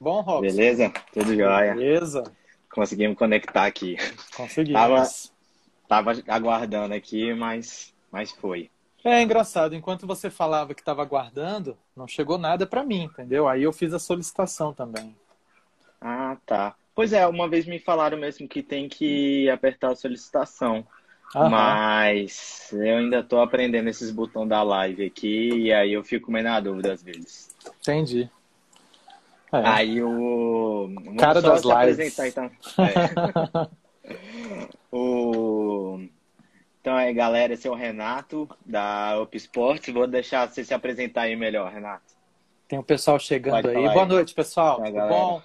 Bom, Robson? Beleza? Tudo jóia. Beleza. Conseguimos conectar aqui. Conseguimos. Tava, tava aguardando aqui, mas, mas foi. É engraçado, enquanto você falava que estava aguardando, não chegou nada para mim, entendeu? Aí eu fiz a solicitação também. Ah, tá. Pois é, uma vez me falaram mesmo que tem que apertar a solicitação. Aham. Mas eu ainda tô aprendendo esses botões da live aqui, e aí eu fico meio na dúvida às vezes. Entendi. É. Aí o. Cara das lives. então. É. o... Então aí, galera, esse é o Renato da Up Sports. Vou deixar você se apresentar aí melhor, Renato. Tem o pessoal chegando aí. falar Boa aí. noite, pessoal. Tudo bom?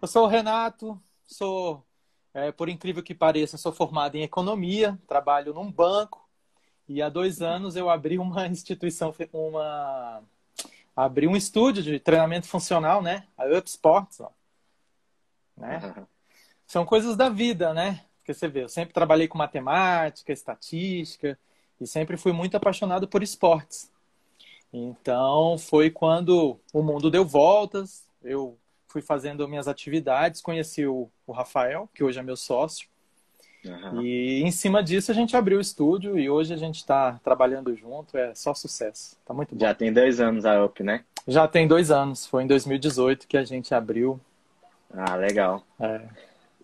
Eu sou o Renato, sou, é, por incrível que pareça, sou formado em economia, trabalho num banco e há dois anos eu abri uma instituição, uma abri um estúdio de treinamento funcional, né? A Up Sports, ó. né? São coisas da vida, né? Porque você vê, eu sempre trabalhei com matemática, estatística e sempre fui muito apaixonado por esportes. Então, foi quando o mundo deu voltas, eu fui fazendo minhas atividades, conheci o, o Rafael, que hoje é meu sócio, Aham. e em cima disso a gente abriu o estúdio e hoje a gente está trabalhando junto, é só sucesso. Tá muito bom. Já tem dois anos a Up, né? Já tem dois anos, foi em 2018 que a gente abriu. Ah, legal. É,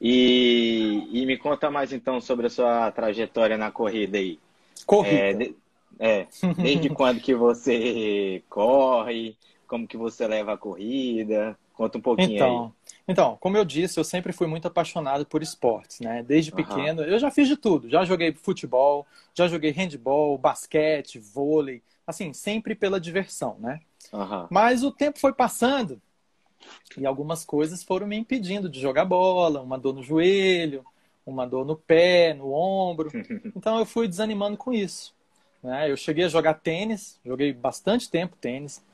E, e me conta mais então sobre a sua trajetória na corrida aí. corrida. É, de- é, desde quando que você corre? Como que você leva a corrida? Conta um pouquinho Então, então, como eu disse, eu sempre fui muito apaixonado por esportes, né? Desde pequeno, eu já fiz de tudo. Já joguei futebol, já joguei handball, basquete, vôlei, assim, sempre pela diversão, né? Aham. Mas o tempo foi passando e algumas coisas foram me impedindo de jogar bola, uma dor no joelho, uma dor no pé, no ombro. Então eu fui desanimando com isso. Né? Eu cheguei a jogar tênis, joguei bastante tempo tênis.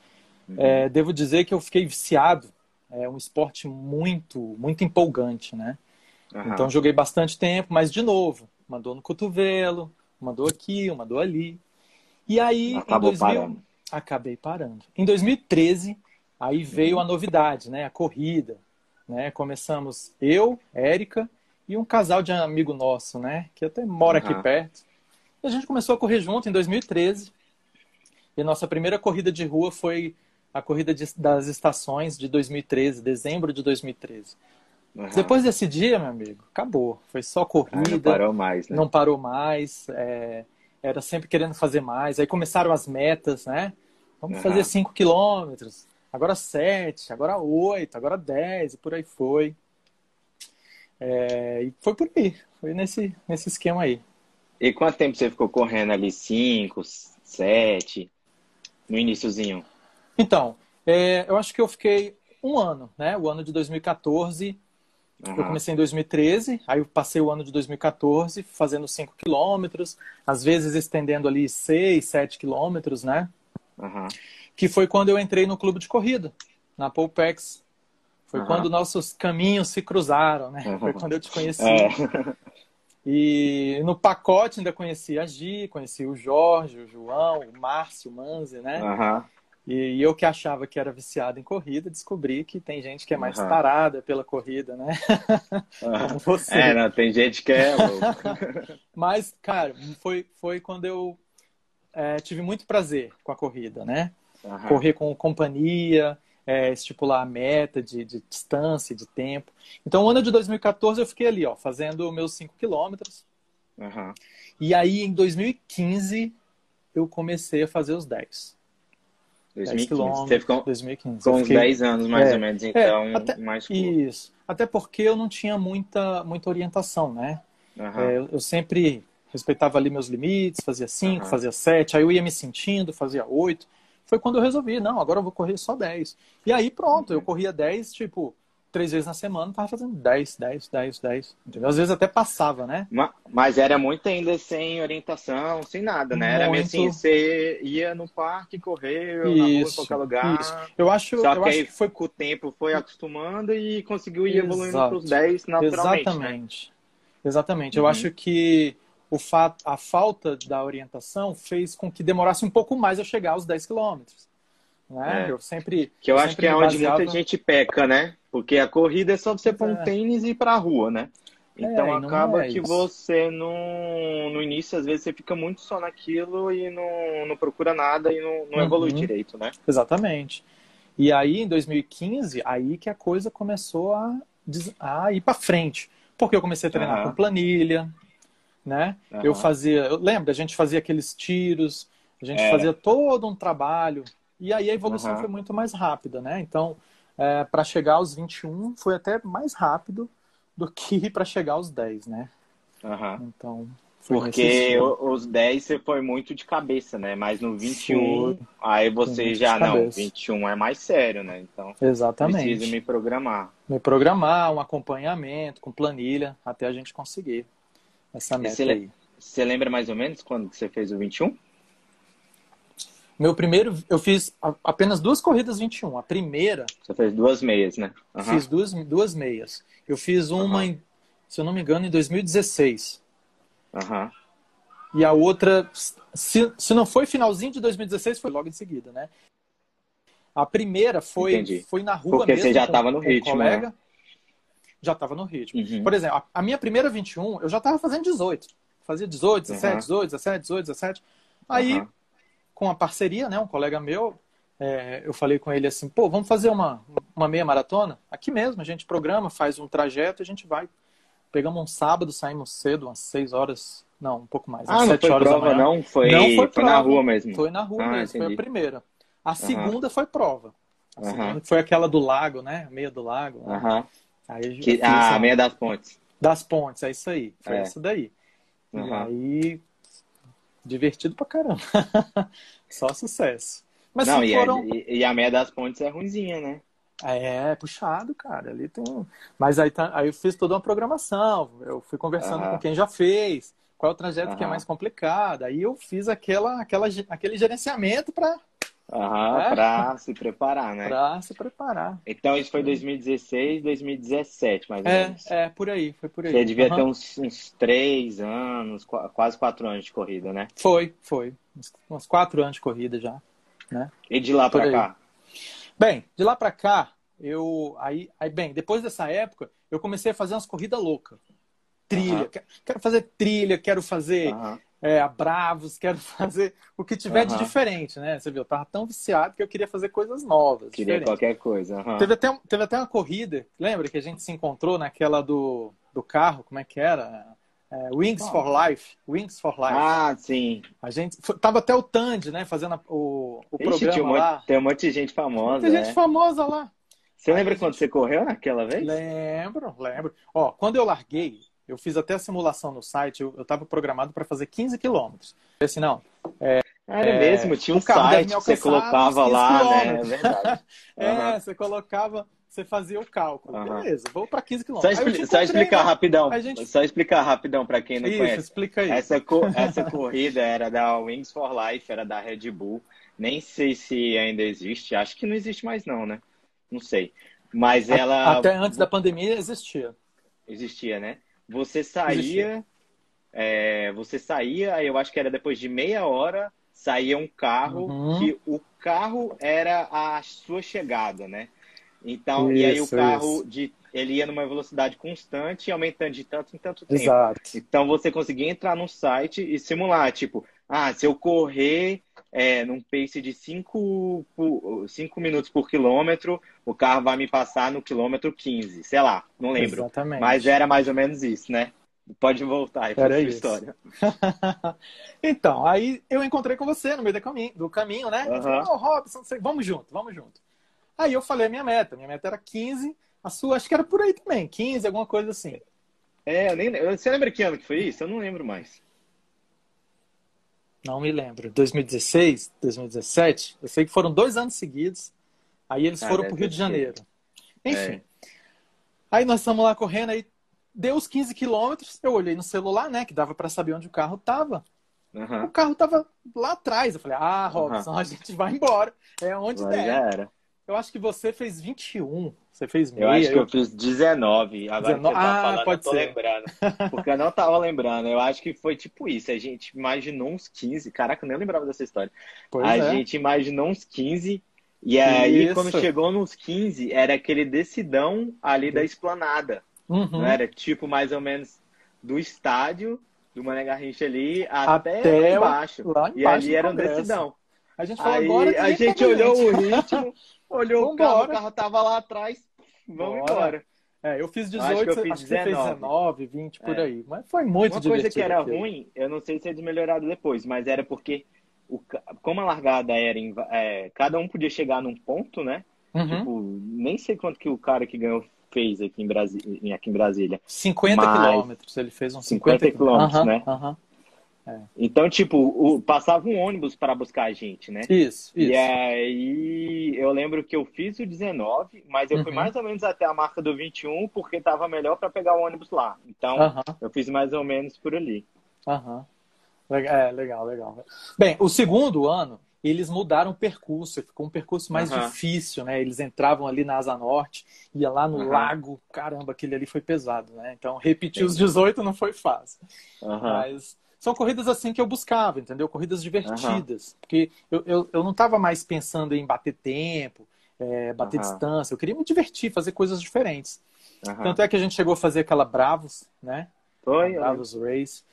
É, devo dizer que eu fiquei viciado. É um esporte muito, muito empolgante, né? Aham. Então joguei bastante tempo, mas de novo, uma dor no cotovelo, uma dor aqui, uma dor ali. E aí, Acabou em 2000, parando. acabei parando. Em 2013, aí veio a novidade, né? A corrida, né? Começamos eu, Érica e um casal de amigo nosso, né? Que até mora aqui Aham. perto. E a gente começou a correr junto em 2013. E a nossa primeira corrida de rua foi a corrida de- das estações de 2013, dezembro de 2013. Aham. Depois desse dia, meu amigo, acabou. Foi só Ah, corrida, não parou mais, né? não parou mais, é, era sempre querendo fazer mais. Aí começaram as metas, né? Vamos Aham. fazer 5 quilômetros, agora 7, agora 8, agora 10, e por aí foi. É, e foi por aí, foi nesse, nesse esquema aí. E quanto tempo você ficou correndo ali? Cinco, sete? No iniciozinho? Então, é, eu acho que eu fiquei um ano, né? O ano de 2014 Eu Aham. comecei em 2013, aí eu passei o ano de 2014 fazendo 5 quilômetros, às vezes estendendo ali 6, 7 quilômetros, né? Aham. Que foi quando eu entrei no clube de corrida, na Polpex. Foi Aham. quando nossos caminhos se cruzaram, né? Aham. Foi quando eu te conheci. É. E no pacote ainda conheci a Gi, conheci o Jorge, o João, o Márcio, o Manzi, né? Aham. E eu que achava que era viciado em corrida, descobri que tem gente que é mais Aham. tarada pela corrida, né? Como você. É, não, tem gente que é louco. Mas, cara, foi, foi quando eu é, tive muito prazer com a corrida, né? Aham. Correr com companhia, é, estipular a meta de, de distância, de tempo. Então, o ano de 2014 eu fiquei ali, ó, fazendo meus 5 quilômetros. E aí, em 2015, eu comecei a fazer os 10. 10 2015. quilômetros. Você ficou 2015. com uns fiquei- 10 anos, mais É, ou menos, então, até- mais curto. Isso. Até porque eu não tinha muita, muita orientação, né? Aham. É, eu, sempre respeitava ali meus limites, fazia 5, Aham. fazia 7, aí eu ia me sentindo, fazia 8. Foi quando eu resolvi, não, agora eu vou correr só 10. E aí pronto, eu corria 10, tipo, três vezes na semana, tava fazendo 10, 10, 10, 10. Entendeu? Às vezes até passava, né? Ma- Mas era muito ainda sem orientação, sem nada, né? Era meio assim, Muito. você ia no parque, correu, na rua, em qualquer lugar. isso. Eu acho, Só eu que acho aí que foi com o tempo foi acostumando e conseguiu ir evoluindo Exato. para os 10 naturalmente, né? Exatamente. Exatamente. Eu Uhum. acho que o fato, a falta da orientação fez com que demorasse um pouco mais eu chegar aos 10 quilômetros. Né? É. Eu sempre. Que eu acho sempre que é onde baseava- muita gente peca, né? Porque a corrida é só você pôr um É. tênis e ir pra rua, né? Então É, e não acaba é que você não. No início, às vezes, você fica muito só naquilo e não, não procura nada e não, não Uhum. evolui direito, né? Exatamente. E aí, em 2015, aí que a coisa começou a, a ir para frente. Porque eu comecei a treinar Aham. com planilha, né? Eu Aham. fazia, eu lembro, a gente fazia aqueles tiros, a gente Era. fazia todo um trabalho. E aí a evolução foi muito mais rápida, né? Então, para chegar aos 21 foi até mais rápido do que para chegar aos 10, né? Aham. Então, Porque os 10 você foi muito de cabeça, né? Mas no 21, Foi. aí você já, não, cabeça. 21 é mais sério, né? Então, Exatamente. preciso me programar. me programar, um acompanhamento com planilha até a gente conseguir essa meta le- aí. Você lembra mais ou menos quando que você fez o 21? Meu primeiro, eu fiz apenas duas corridas 21. A primeira, Você fez duas meias, né? Aham. fiz duas, duas meias. Eu fiz uma, Aham. em, se eu não me engano, em 2016. Aham. E a outra, se, se não foi finalzinho de 2016, foi logo em seguida, né? A primeira foi, Entendi. foi na rua Porque mesmo. você já com- tava no ritmo, né? colega. Já estava no ritmo. Uhum. Por exemplo, a, minha primeira 21, eu já estava fazendo 18. Fazia 18, 17, Aham. 18, 17, 18, 17. Aí, Aham. Com a parceria, né, um colega meu, é, eu falei com ele assim, pô, vamos fazer uma, uma meia maratona? Aqui mesmo, a gente programa, faz um trajeto e a gente vai. Pegamos um sábado, saímos cedo, umas 6 horas, não, um pouco mais, Ah, não 7 foi horas da prova, manhã. não? Foi, Não foi foi na prova. rua mesmo. Foi na rua Ah, mesmo, foi a entendi. primeira. A segunda foi prova. A segunda foi aquela do lago, né? Meia do lago. Aham. Aí Que, ah, a- meia das pontes. das pontes, é isso aí. Foi É. essa daí. E Aham. aí, divertido pra caramba. Só sucesso. Mas não, e, foram. a, e, a meia das pontes é ruimzinha, né? É, puxado, cara. Ali tem. Mas aí, tá... aí eu fiz toda uma programação. Eu fui conversando Aham. com quem já fez. Qual é o trajeto que é mais complicado? Aí eu fiz aquela, aquela, aquele gerenciamento para Aham, É. pra se preparar, né? pra se preparar. Então isso foi 2016, 2017, mais ou É, menos. é, por aí, foi por aí. Você devia Aham. ter uns, uns três anos, qu- quase quatro anos de corrida, né? Foi, foi. Uns- quatro anos de corrida já. Né? E de lá aí. cá? Bem, de lá pra cá, eu aí, aí bem, depois dessa época, eu comecei a fazer umas corridas loucas. Trilha, Aham. quero, fazer trilha, quero fazer Aham. É, a Bravos, quero fazer o que tiver de Aham. diferente, né? Você viu, eu tava tão viciado que eu queria fazer coisas novas. Queria diferentes. qualquer coisa. aham. Teve até, teve até uma corrida, lembra que a gente se encontrou naquela do, do carro, como é que era? É, Wings for Life. Wings for Life. Ah, sim. A gente foi- tava até o Tandy, né, fazendo a- o, o Ixi, tinha um programa monte- lá. tem um monte de gente famosa. Tem gente né? famosa lá. Você Aí lembra quando gente- você correu naquela vez? Lembro, lembro. Ó, quando eu larguei, eu fiz até a simulação no site, eu, eu tava programado para fazer 15 quilômetros. Eu Assim, não, Era mesmo, tinha um site que você colocava uns 15 lá, né? É verdade. é, Aham. você colocava, você fazia o cálculo. Aham. Beleza, vou para 15 Só, quilômetros. Expli- te só explicar né? rapidão. A gente- Só explicar rapidão pra quem não Isso, conhece. explica aí. Essa, co- essa corrida era da Wings for Life, era da Red Bull. Nem sei se ainda existe. Acho que não existe mais, não, né? Não sei. Mas ela Até antes da pandemia existia. existia, né? Você saía, é, você saía, aí eu acho que era depois de meia hora, saía um carro, Uhum. que o carro era a sua chegada, né? Então, e aí o Isso, carro, isso. de, ele ia numa velocidade constante, aumentando de tanto em tanto tempo. Exato. Então você conseguia entrar no site e simular, tipo, ah, se eu correr é, num pace de 5 minutos por quilômetro, o carro vai me passar no quilômetro 15, sei lá, não lembro. Exatamente. Mas era mais ou menos isso, né? Pode voltar aí para isso. história. então, aí eu encontrei com você no meio do caminho, do caminho né? Eu falei. Ô, Robson, vamos junto, vamos junto. Aí eu falei a minha meta. Minha meta era 15, a sua acho que era por aí também, 15, alguma coisa assim. É, eu nem, você lembra que ano que foi isso? Eu não lembro mais. Não me lembro. 2016, 2017, eu sei que foram dois anos seguidos. Aí eles Ah, foram deve pro Rio ter de. Janeiro. Enfim. É. Aí nós estamos lá correndo, aí deu os 15 quilômetros, eu olhei no celular, né, que dava para saber onde o carro tava. O Aham. carro tava lá atrás. Eu falei, ah, Robson, a gente vai embora. É onde Agora der. já era. Eu acho que você fez 21. Você fez meia. Eu acho que eu fiz 19. Agora que 19. você tá Ah, falando, pode eu tô ser. lembrando. Porque eu não tava lembrando. Eu acho que foi tipo isso. A gente imaginou uns 15. Caraca, eu nem lembrava dessa históa. Pois a é. gente imaginou uns 15 E aí, Isso. quando chegou nos 15, era aquele decidão ali da esplanada. Uhum. Não era tipo mais ou menos do estádio do Mané Garrincha ali até, Até lá o- embaixo. lá E embaixo ali do era um decidão. A gente falou Aí agora. a gente olhou o ritmo, olhou o carro, Vambora. o carro tava lá atrás, vamos Bora. embora. É, eu fiz Acho 18, que eu acho fiz que você fez 19. 19, 20, por É. aí. Mas foi muito Uma divertido. coisa que era aquilo. ruim, eu não sei se é desmelhorado depois, mas era porque o, como a largada era em, é, cada um podia chegar num ponto, né? Uhum. Tipo, nem sei quanto que o cara que ganhou fez aqui em, Brasi aqui em Brasília. 50 Mas- quilômetros, ele fez uns 50 50, quilômetros, Aham, né? Aham. Então, tipo, o, passava um ônibus para buscar a gente, né? Isso, isso. E aí eu lembro que eu fiz o 19, mas eu fui Uhum. mais ou menos até a marca do 21 porque tava melhor para pegar o ônibus lá. Então, Aham, eu fiz mais ou menos por ali. aham. Le- É, legal, legal. Bem, o segundo ano, eles mudaram o percurso, ficou um percurso mais Aham. difícil, né? Eles entravam ali na Asa Norte, ia lá no Aham. lago, caramba, aquele ali foi pesado, né? Então, repetir os 18 não foi fácil. Aham. Mas são corridas assim que eu buscava, entendeu? Corridas divertidas. Porque eu, eu, eu não estava mais pensando em bater tempo, é, bater Aham. distância. Eu queria me divertir, fazer coisas diferentes. Aham. Tanto é que a gente chegou a fazer aquela Bravos, né? Foi, Bravos Race.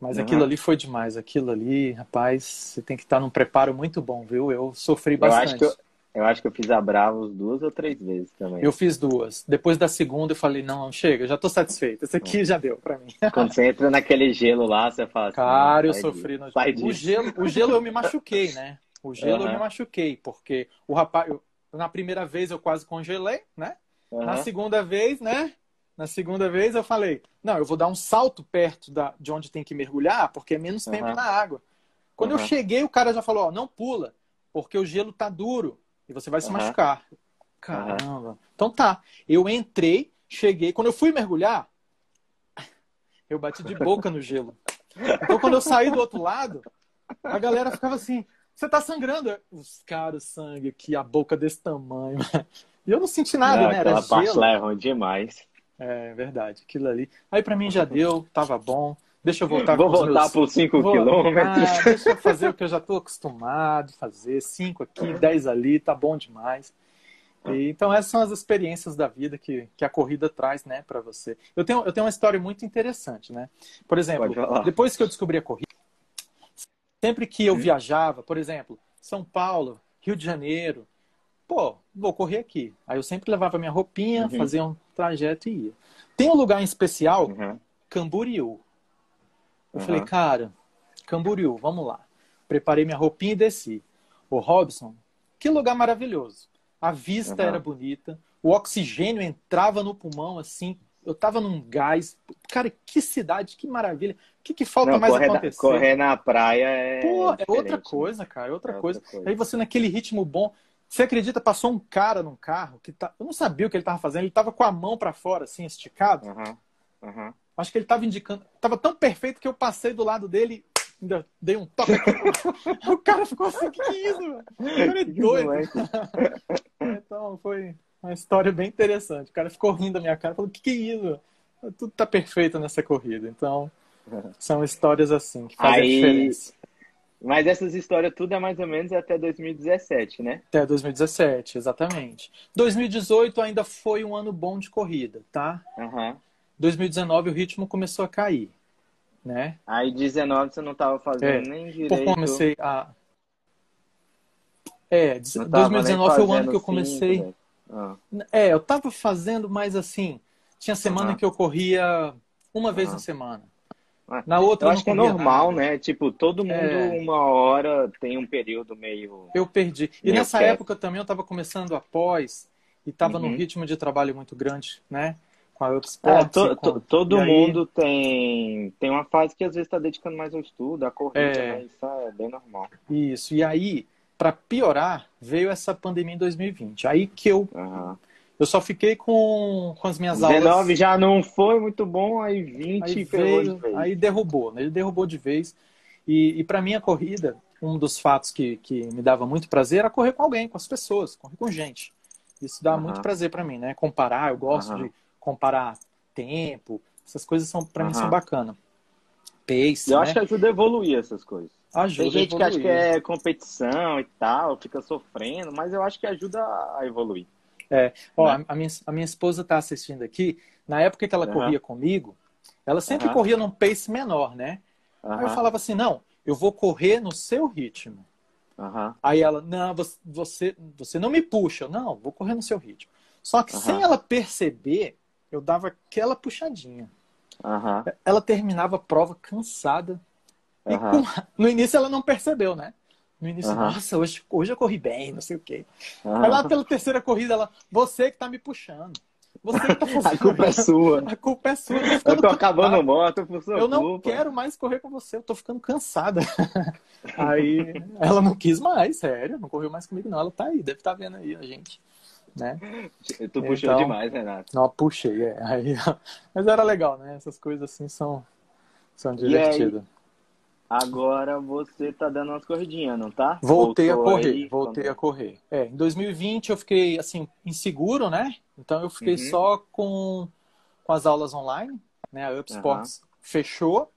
Mas Aham. aquilo ali foi demais. Aquilo ali, rapaz, você tem que estar num preparo muito bom, viu? Eu sofri eu acho, bastante. que eu, eu acho que eu fiz a Bravos duas ou três vezes também. Eu fiz duas. Depois da segunda, eu falei: não, chega, já tô satisfeito. Esse aqui já deu pra mim. Quando você entra naquele gelo lá, você fala assim, Cara, eu sofri disso, no sai o gelo. O gelo eu me machuquei, né? O gelo eu Aham. me machuquei, porque o rapaz. eu- na primeira vez eu quase congelei, né? Na Aham. segunda vez, né? Na segunda vez eu falei: não, eu vou dar um salto perto da, de onde tem que mergulhar, porque é menos tempo na água. Quando eu cheguei, o cara já falou: ó, não pula, porque o gelo tá duro e você vai se Aham. machucar. Caramba. Então tá. Eu entrei, cheguei. Quando eu fui mergulhar, eu bati de boca no gelo. Então, quando eu saí do outro lado, a galera ficava assim: você tá sangrando? Os caras, sangue aqui, a boca desse tamanho. E eu não senti nada, Não, né? Era parte gelo. lá é ruim demais. É verdade, aquilo ali. Aí pra mim já deu, tava bom. Deixa eu voltar Vou voltar meus... por 5 Vou- quilômetros. Ah, deixa eu fazer o que eu já tô acostumado a fazer. Cinco aqui, dez ali, tá bom demais. E, então essas são as experiências da vida que, que a corrida traz, né, para você. Eu tenho, eu tenho uma história muito interessante, né? Por exemplo, depois que eu descobri a corrida, sempre que eu viajava, por exemplo, São Paulo, Rio de Janeiro, pô, vou correr aqui. Aí eu sempre levava minha roupinha, Uhum. fazia um trajeto e ia. Tem um lugar em especial, Uhum. Camboriú. Eu Uhum. falei, cara, Camboriú, vamos lá. Preparei minha roupinha e desci. O Robson, que lugar maravilhoso. A vista Uhum. era bonita, o oxigênio entrava no pulmão assim. Eu tava num gás. Cara, que cidade, que maravilha. O que, que falta Não, mais correr, na, acontecer? correr na praia é. Pô, é outra né? coisa, cara, é outra, É outra coisa. coisa. Aí você naquele ritmo bom. Você acredita, passou um cara num carro que tá. Eu não sabia o que ele tava fazendo. Ele tava com a mão pra fora, assim, esticado. Aham, aham. Acho que ele tava indicando. Tava tão perfeito que eu passei do lado dele ainda dei um toque o cara ficou assim, que que é isso, velho? O cara é doido. Então foi uma história bem interessante. O cara ficou rindo da minha cara, falou, que que é isso? Tudo tá perfeito nessa corrida. Então, são histórias assim que fazem Aí- diferença. Mas essas histórias tudo é mais ou menos até 2017, né? Até 2017, exatamente. 2018 ainda foi um ano bom de corrida, tá? Aham. 2019 o ritmo começou a cair, né? Aí 19 você não tava fazendo É, nem direito. comecei a. É, não tava nem 2019 foi o ano que eu cinco, comecei. né? Ah, É, eu tava fazendo mais assim. Tinha semana Aham. que eu corria uma vez Aham. na semana. Ah, Na outra Eu eu acho que é normal, nada. né? Tipo, todo mundo É. uma hora tem um período meio. Eu perdi. E Meu nessa quieto. época também eu estava começando após e estava num Uhum. ritmo de trabalho muito grande, né? Com a É, to- to- todo E aí- mundo tem, tem uma fase que às vezes está dedicando mais ao estudo, à corrida, É. né? Isso é bem normal. Isso. E aí, para piorar, veio essa pandemia em 2020. Aí que eu, Aham. eu só fiquei com, com as minhas 19 aulas. já não foi muito bom, aí 20 Aí pegou de veio, vez. aí derrubou, né? Ele derrubou de vez. E, e para mim a corrida, um dos fatos que, que me dava muito prazer era correr com alguém, com as pessoas, correr com gente. Isso dá Aham. muito prazer para mim, né? Comparar, eu gosto Aham. de comparar tempo, essas coisas são para mim são bacanas. Pace, Eu né? acho que ajuda a evoluir essas coisas. ajuda. Tem gente que acha que é competição e tal, fica sofrendo, mas eu acho que ajuda a evoluir. É, ó, né? a, minha, a minha esposa está assistindo aqui. Na época que ela uhum. corria comigo, ela sempre uhum. corria num pace menor, né? Uhum. Aí eu falava assim, não, eu vou correr no seu ritmo. Aí ela, não, você, você não me puxa. Não, vou correr no seu ritmo. Só que sem ela perceber, eu dava aquela puxadinha. Ela terminava a prova cansada. E com... no início ela não percebeu, né? No início, nossa, hoje, hoje eu corri bem, não sei o quê. Aí lá pela terceira corrida, ela, você que tá me puxando. Você que tá fazendo. A culpa é sua. A culpa é sua. Eu, eu tô acabando o moto por sua Eu não culpa. quero mais correr com você, eu tô ficando cansada. Aí ela não quis mais, sério, não correu mais comigo, não. Ela tá aí, deve estar tá vendo aí a gente. Né? Tu puxou então, demais, Renato. Não, puxei, é. Aí, mas era legal, né? Essas coisas assim são, são divertidas. Agora você tá dando umas corridinhas, não tá? Voltei Voltou a correr, aí, voltei quando... a correr. É, em 2020 eu fiquei assim inseguro, né? Então eu fiquei uhum. só com, com as aulas online, né? A Up Sports uhum. fechou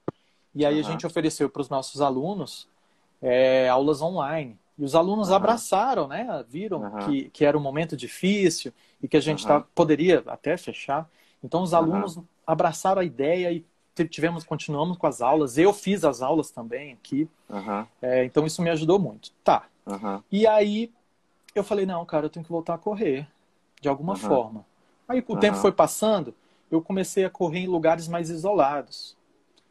e aí uhum. a gente ofereceu para os nossos alunos é, aulas online. E os alunos abraçaram, né? Viram que, que era um momento difícil e que a gente tá, poderia até fechar. Então os alunos abraçaram a ideia e tivemos, continuamos com as aulas. Eu fiz as aulas também aqui. Uhum. É, então isso me ajudou muito. Tá. Uhum. E aí eu falei, não, cara, eu tenho que voltar a correr de alguma uhum. forma. Aí o tempo foi passando, eu comecei a correr em lugares mais isolados.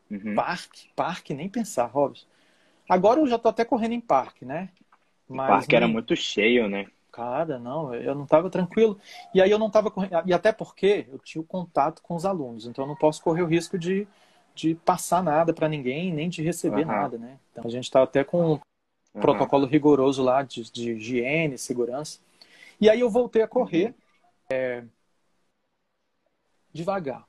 Uhum. Parque, parque, nem pensar, Robson. Agora eu já tô até correndo em parque, né? Mas o parque era muito cheio, né? Cara, não, eu não estava tranquilo. E aí eu não estava correndo. E até porque eu tinha o contato com os alunos, então eu não posso correr o risco de, de passar nada para ninguém, nem de receber uhum. nada, né? Então a gente estava até com um uhum. protocolo rigoroso lá de, de higiene, segurança. E aí eu voltei a correr é, devagar.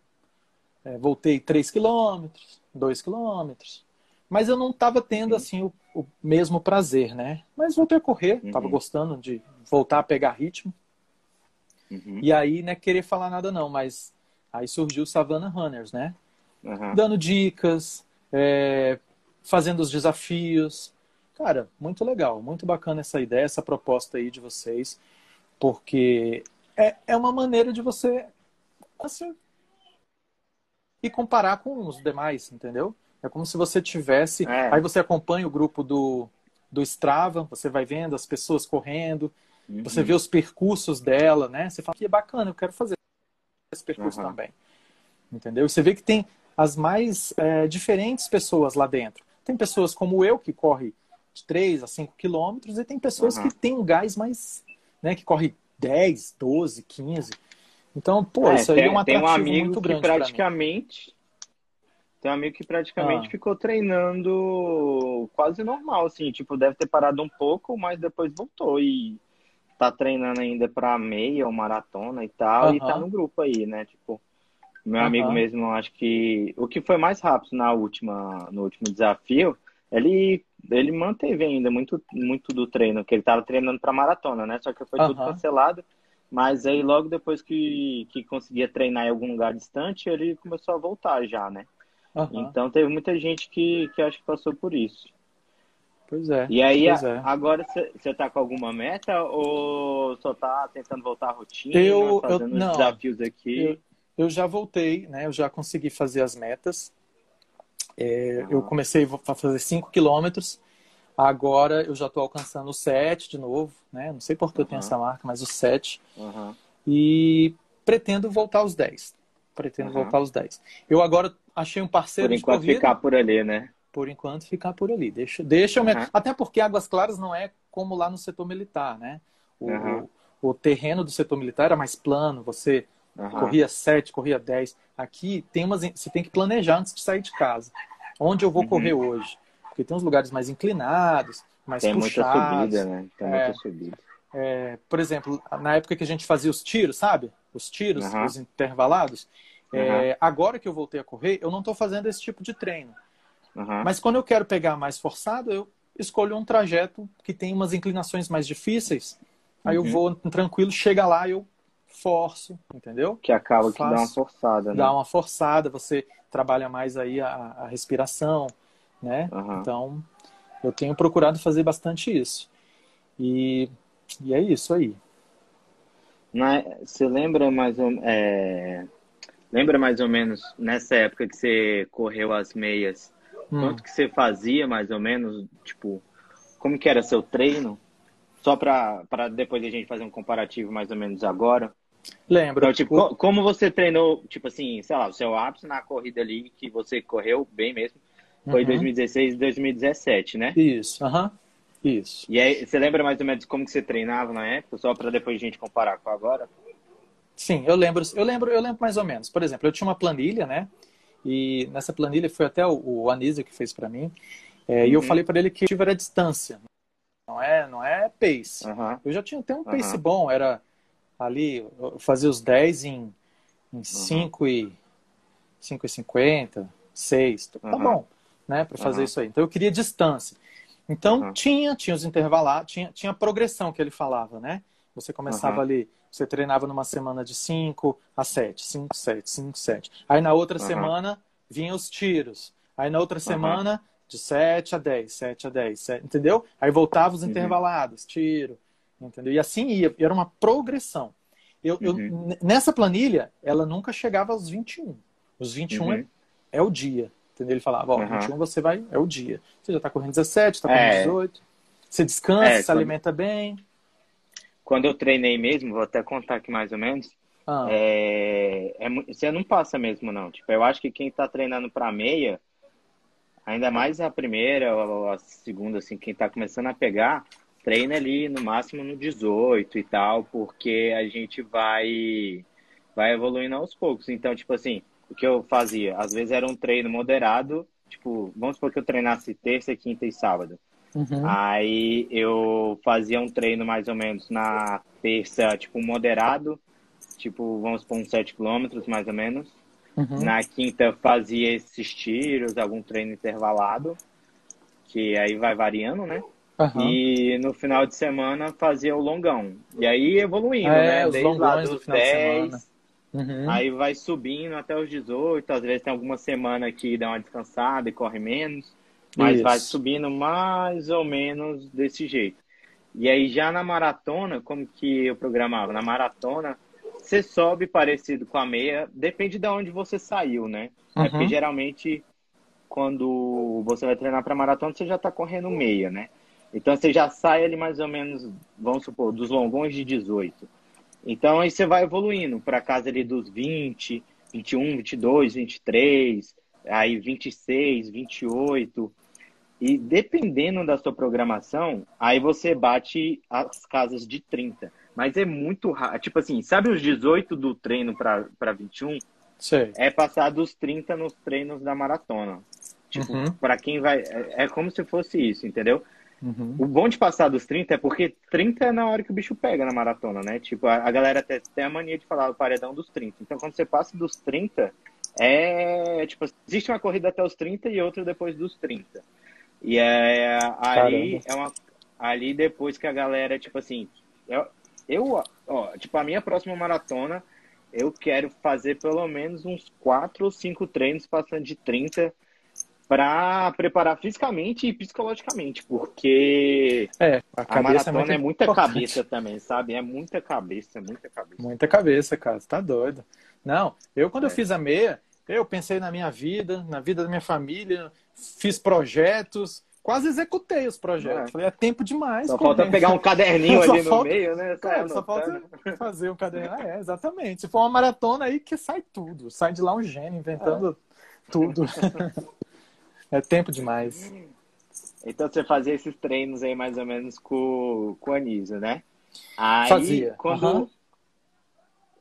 É, voltei 3 quilômetros, 2 quilômetros. Mas eu não estava tendo assim o, o, mesmo prazer, né? Mas voltei a correr, uhum. gostando de voltar a pegar ritmo. Uhum. E aí, né, querer falar nada não, mas aí surgiu o Savannah Runners, né? Uhum. Dando dicas, é, fazendo os desafios. Cara, muito legal, muito bacana essa ideia, essa proposta aí de vocês, porque é, é uma maneira de você assim, e comparar com os demais, entendeu? É como se você tivesse. É. Aí você acompanha o grupo do, do Strava, você vai vendo as pessoas correndo, Uhum. Você vê os percursos dela, né? Você fala que é bacana, eu quero fazer esse percurso uhum. também. Entendeu? Você vê que tem as mais é, diferentes pessoas lá dentro. Tem pessoas como eu, que corre de 3 a 5 quilômetros, e tem pessoas uhum. que têm um gás mais, né, que corre 10, 12, 15. Então, pô, é, isso aí tem, é um atrativo tem um amigo muito grande. Que praticamente, tem um amigo que praticamente ah. ficou treinando quase normal, assim, tipo, deve ter parado um pouco, mas depois voltou e tá treinando ainda pra meia ou maratona e tal, uhum. e tá no grupo aí, né? Tipo, meu uhum. amigo mesmo, acho que o que foi mais rápido na última, no último desafio, ele, ele manteve ainda muito, muito do treino, que ele tava treinando pra maratona, né? Só que foi uhum. tudo cancelado. Mas aí logo depois que, que conseguia treinar em algum lugar distante, ele começou a voltar já, né? Então teve muita gente que, que acho que passou por isso. Pois é. E aí, é. agora você está com alguma meta ou só está tentando voltar à rotina, eu, fazendo eu, não, desafios aqui? Eu, eu, já voltei, né? Eu já consegui fazer as metas. É, uhum. Eu comecei a fazer 5 quilômetros. Agora eu já estou alcançando o 7 de novo, né? Não sei por que uhum. eu tenho essa marca, mas o 7. Uhum. E pretendo voltar aos 10. Pretendo voltar aos 10. Eu agora achei um parceiro por de corrida. Por enquanto ficar por ali, né? por enquanto, ficar por ali. Deixa, deixa uhum. Até porque Águas Claras não é como lá no setor militar, né? O, uhum. o, o terreno do setor militar era mais plano, você uhum. corria 7, corria 10. Aqui tem umas, você tem que planejar antes de sair de casa. Onde eu vou uhum. correr hoje? Porque tem uns lugares mais inclinados, mais tem puxados. Muita subida, né? Tem é, muita subida. É, por exemplo, na época que a gente fazia os tiros, sabe? Os tiros, os intervalados. É, agora que eu voltei a correr, eu não estou fazendo esse tipo de treino. Uhum. Mas quando eu quero pegar mais forçado, eu escolho um trajeto que tem umas inclinações mais difíceis. Aí uhum. eu vou tranquilo, chega lá, eu forço, entendeu? Que acaba que dá uma forçada, né? Dá uma forçada, você trabalha mais aí a, a respiração, né? Uhum. Então, eu tenho procurado fazer bastante isso. E, e é isso aí. Na, você lembra mais ou é, lembra mais ou menos nessa época que você correu as meias? Hum. Quanto que você fazia mais ou menos? Tipo, como que era seu treino? Só para depois a gente fazer um comparativo mais ou menos agora. Lembro. Então, tipo, o... como você treinou, tipo assim, sei lá, o seu ápice na corrida ali que você correu bem mesmo, foi uhum. 2016 e 2017, né? Isso, aham. Uhum. Isso. E aí, você lembra mais ou menos como que você treinava na época, só para depois a gente comparar com agora? Sim, eu lembro, eu lembro, eu lembro mais ou menos. Por exemplo, eu tinha uma planilha, né? E nessa planilha foi até o, o Anísio que fez para mim. É, uhum. E eu uhum. falei para ele que o era distância, não é, não é pace. Uhum. Eu já tinha até um pace bom, era ali, fazer os 10 em, em 5 e 5 e 50, 6, tá bom, né, para fazer isso aí. Então eu queria distância. Então uhum. tinha, tinha os intervalados, tinha, tinha a progressão que ele falava, né? Você começava uhum. ali, você treinava numa semana de 5 a 7, 5, 7, 5, 7. Aí na outra uhum. semana vinham os tiros. Aí na outra semana de 7 a 10, 7 a 10, 7, entendeu? Aí voltava os uhum. intervalados, tiro, entendeu? E assim ia, era uma progressão. Eu, eu, uhum. nessa planilha, ela nunca chegava aos 21. Os 21 é, é o dia. Entendeu? Ele falava, ó, uhum. 21 você vai, é o dia. Você já tá correndo 17, tá correndo é. 18. Você descansa, é, se quando... alimenta bem. Quando eu treinei mesmo, vou até contar aqui mais ou menos, ah. é, é, você não passa mesmo, não. Tipo, eu acho que quem tá treinando pra meia, ainda mais a primeira ou a segunda, assim, quem tá começando a pegar, treina ali no máximo no 18 e tal, porque a gente vai, vai evoluindo aos poucos. Então, tipo assim, o que eu fazia? Às vezes era um treino moderado, tipo, vamos supor que eu treinasse terça, quinta e sábado. Uhum. Aí eu fazia um treino mais ou menos na terça, tipo, moderado, tipo, vamos supor uns 7 quilômetros mais ou menos. Uhum. Na quinta fazia esses tiros, algum treino intervalado, que aí vai variando, né? Uhum. E no final de semana fazia o longão. E aí evoluindo, é, né? Desde lá dos 10, Uhum. Aí vai subindo até os 18, às vezes tem alguma semana que dá uma descansada e corre menos, mas Isso. vai subindo mais ou menos desse jeito. E aí já na maratona, como que eu programava? Na maratona, você sobe parecido com a meia, depende de onde você saiu, né? Uhum. É porque uhum. geralmente quando você vai treinar para maratona, você já está correndo meia, né? Então você já sai ali mais ou menos, vamos supor, dos longões de 18. Então aí você vai evoluindo para casa ali dos 20, 21, 22, 23, aí 26, 28. E dependendo da sua programação, aí você bate as casas de 30. Mas é muito raro. Tipo assim, sabe os 18 do treino para 21? Sei. É passar dos 30 nos treinos da maratona. Tipo, uhum. para quem vai. É, é como se fosse isso, entendeu? Uhum. O bom de passar dos 30 é porque 30 é na hora que o bicho pega na maratona, né? Tipo, a, a galera até tem a mania de falar o paredão dos 30. Então, quando você passa dos 30, é. Tipo, existe uma corrida até os 30 e outra depois dos 30. E é. Ali é uma. Ali depois que a galera, tipo assim. Eu, eu, ó, tipo, a minha próxima maratona, eu quero fazer pelo menos uns 4 ou 5 treinos passando de 30 para preparar fisicamente e psicologicamente, porque é, a, a maratona é, é muita importante. cabeça também, sabe? É muita cabeça, muita cabeça. Muita cabeça, cara, tá doido. Não, eu quando é. eu fiz a meia, eu pensei na minha vida, na vida da minha família, fiz projetos, quase executei os projetos. É. Falei, é tempo demais. Só falta pegar um caderninho ali no falta, meio, né? Cara, só falta fazer um caderninho. Ah, é, exatamente. Se for uma maratona aí que sai tudo. Sai de lá um gênio inventando é. tudo. É tempo demais. Então você fazia esses treinos aí mais ou menos com, com a Anísio, né? Aí, fazia. Quando, uhum.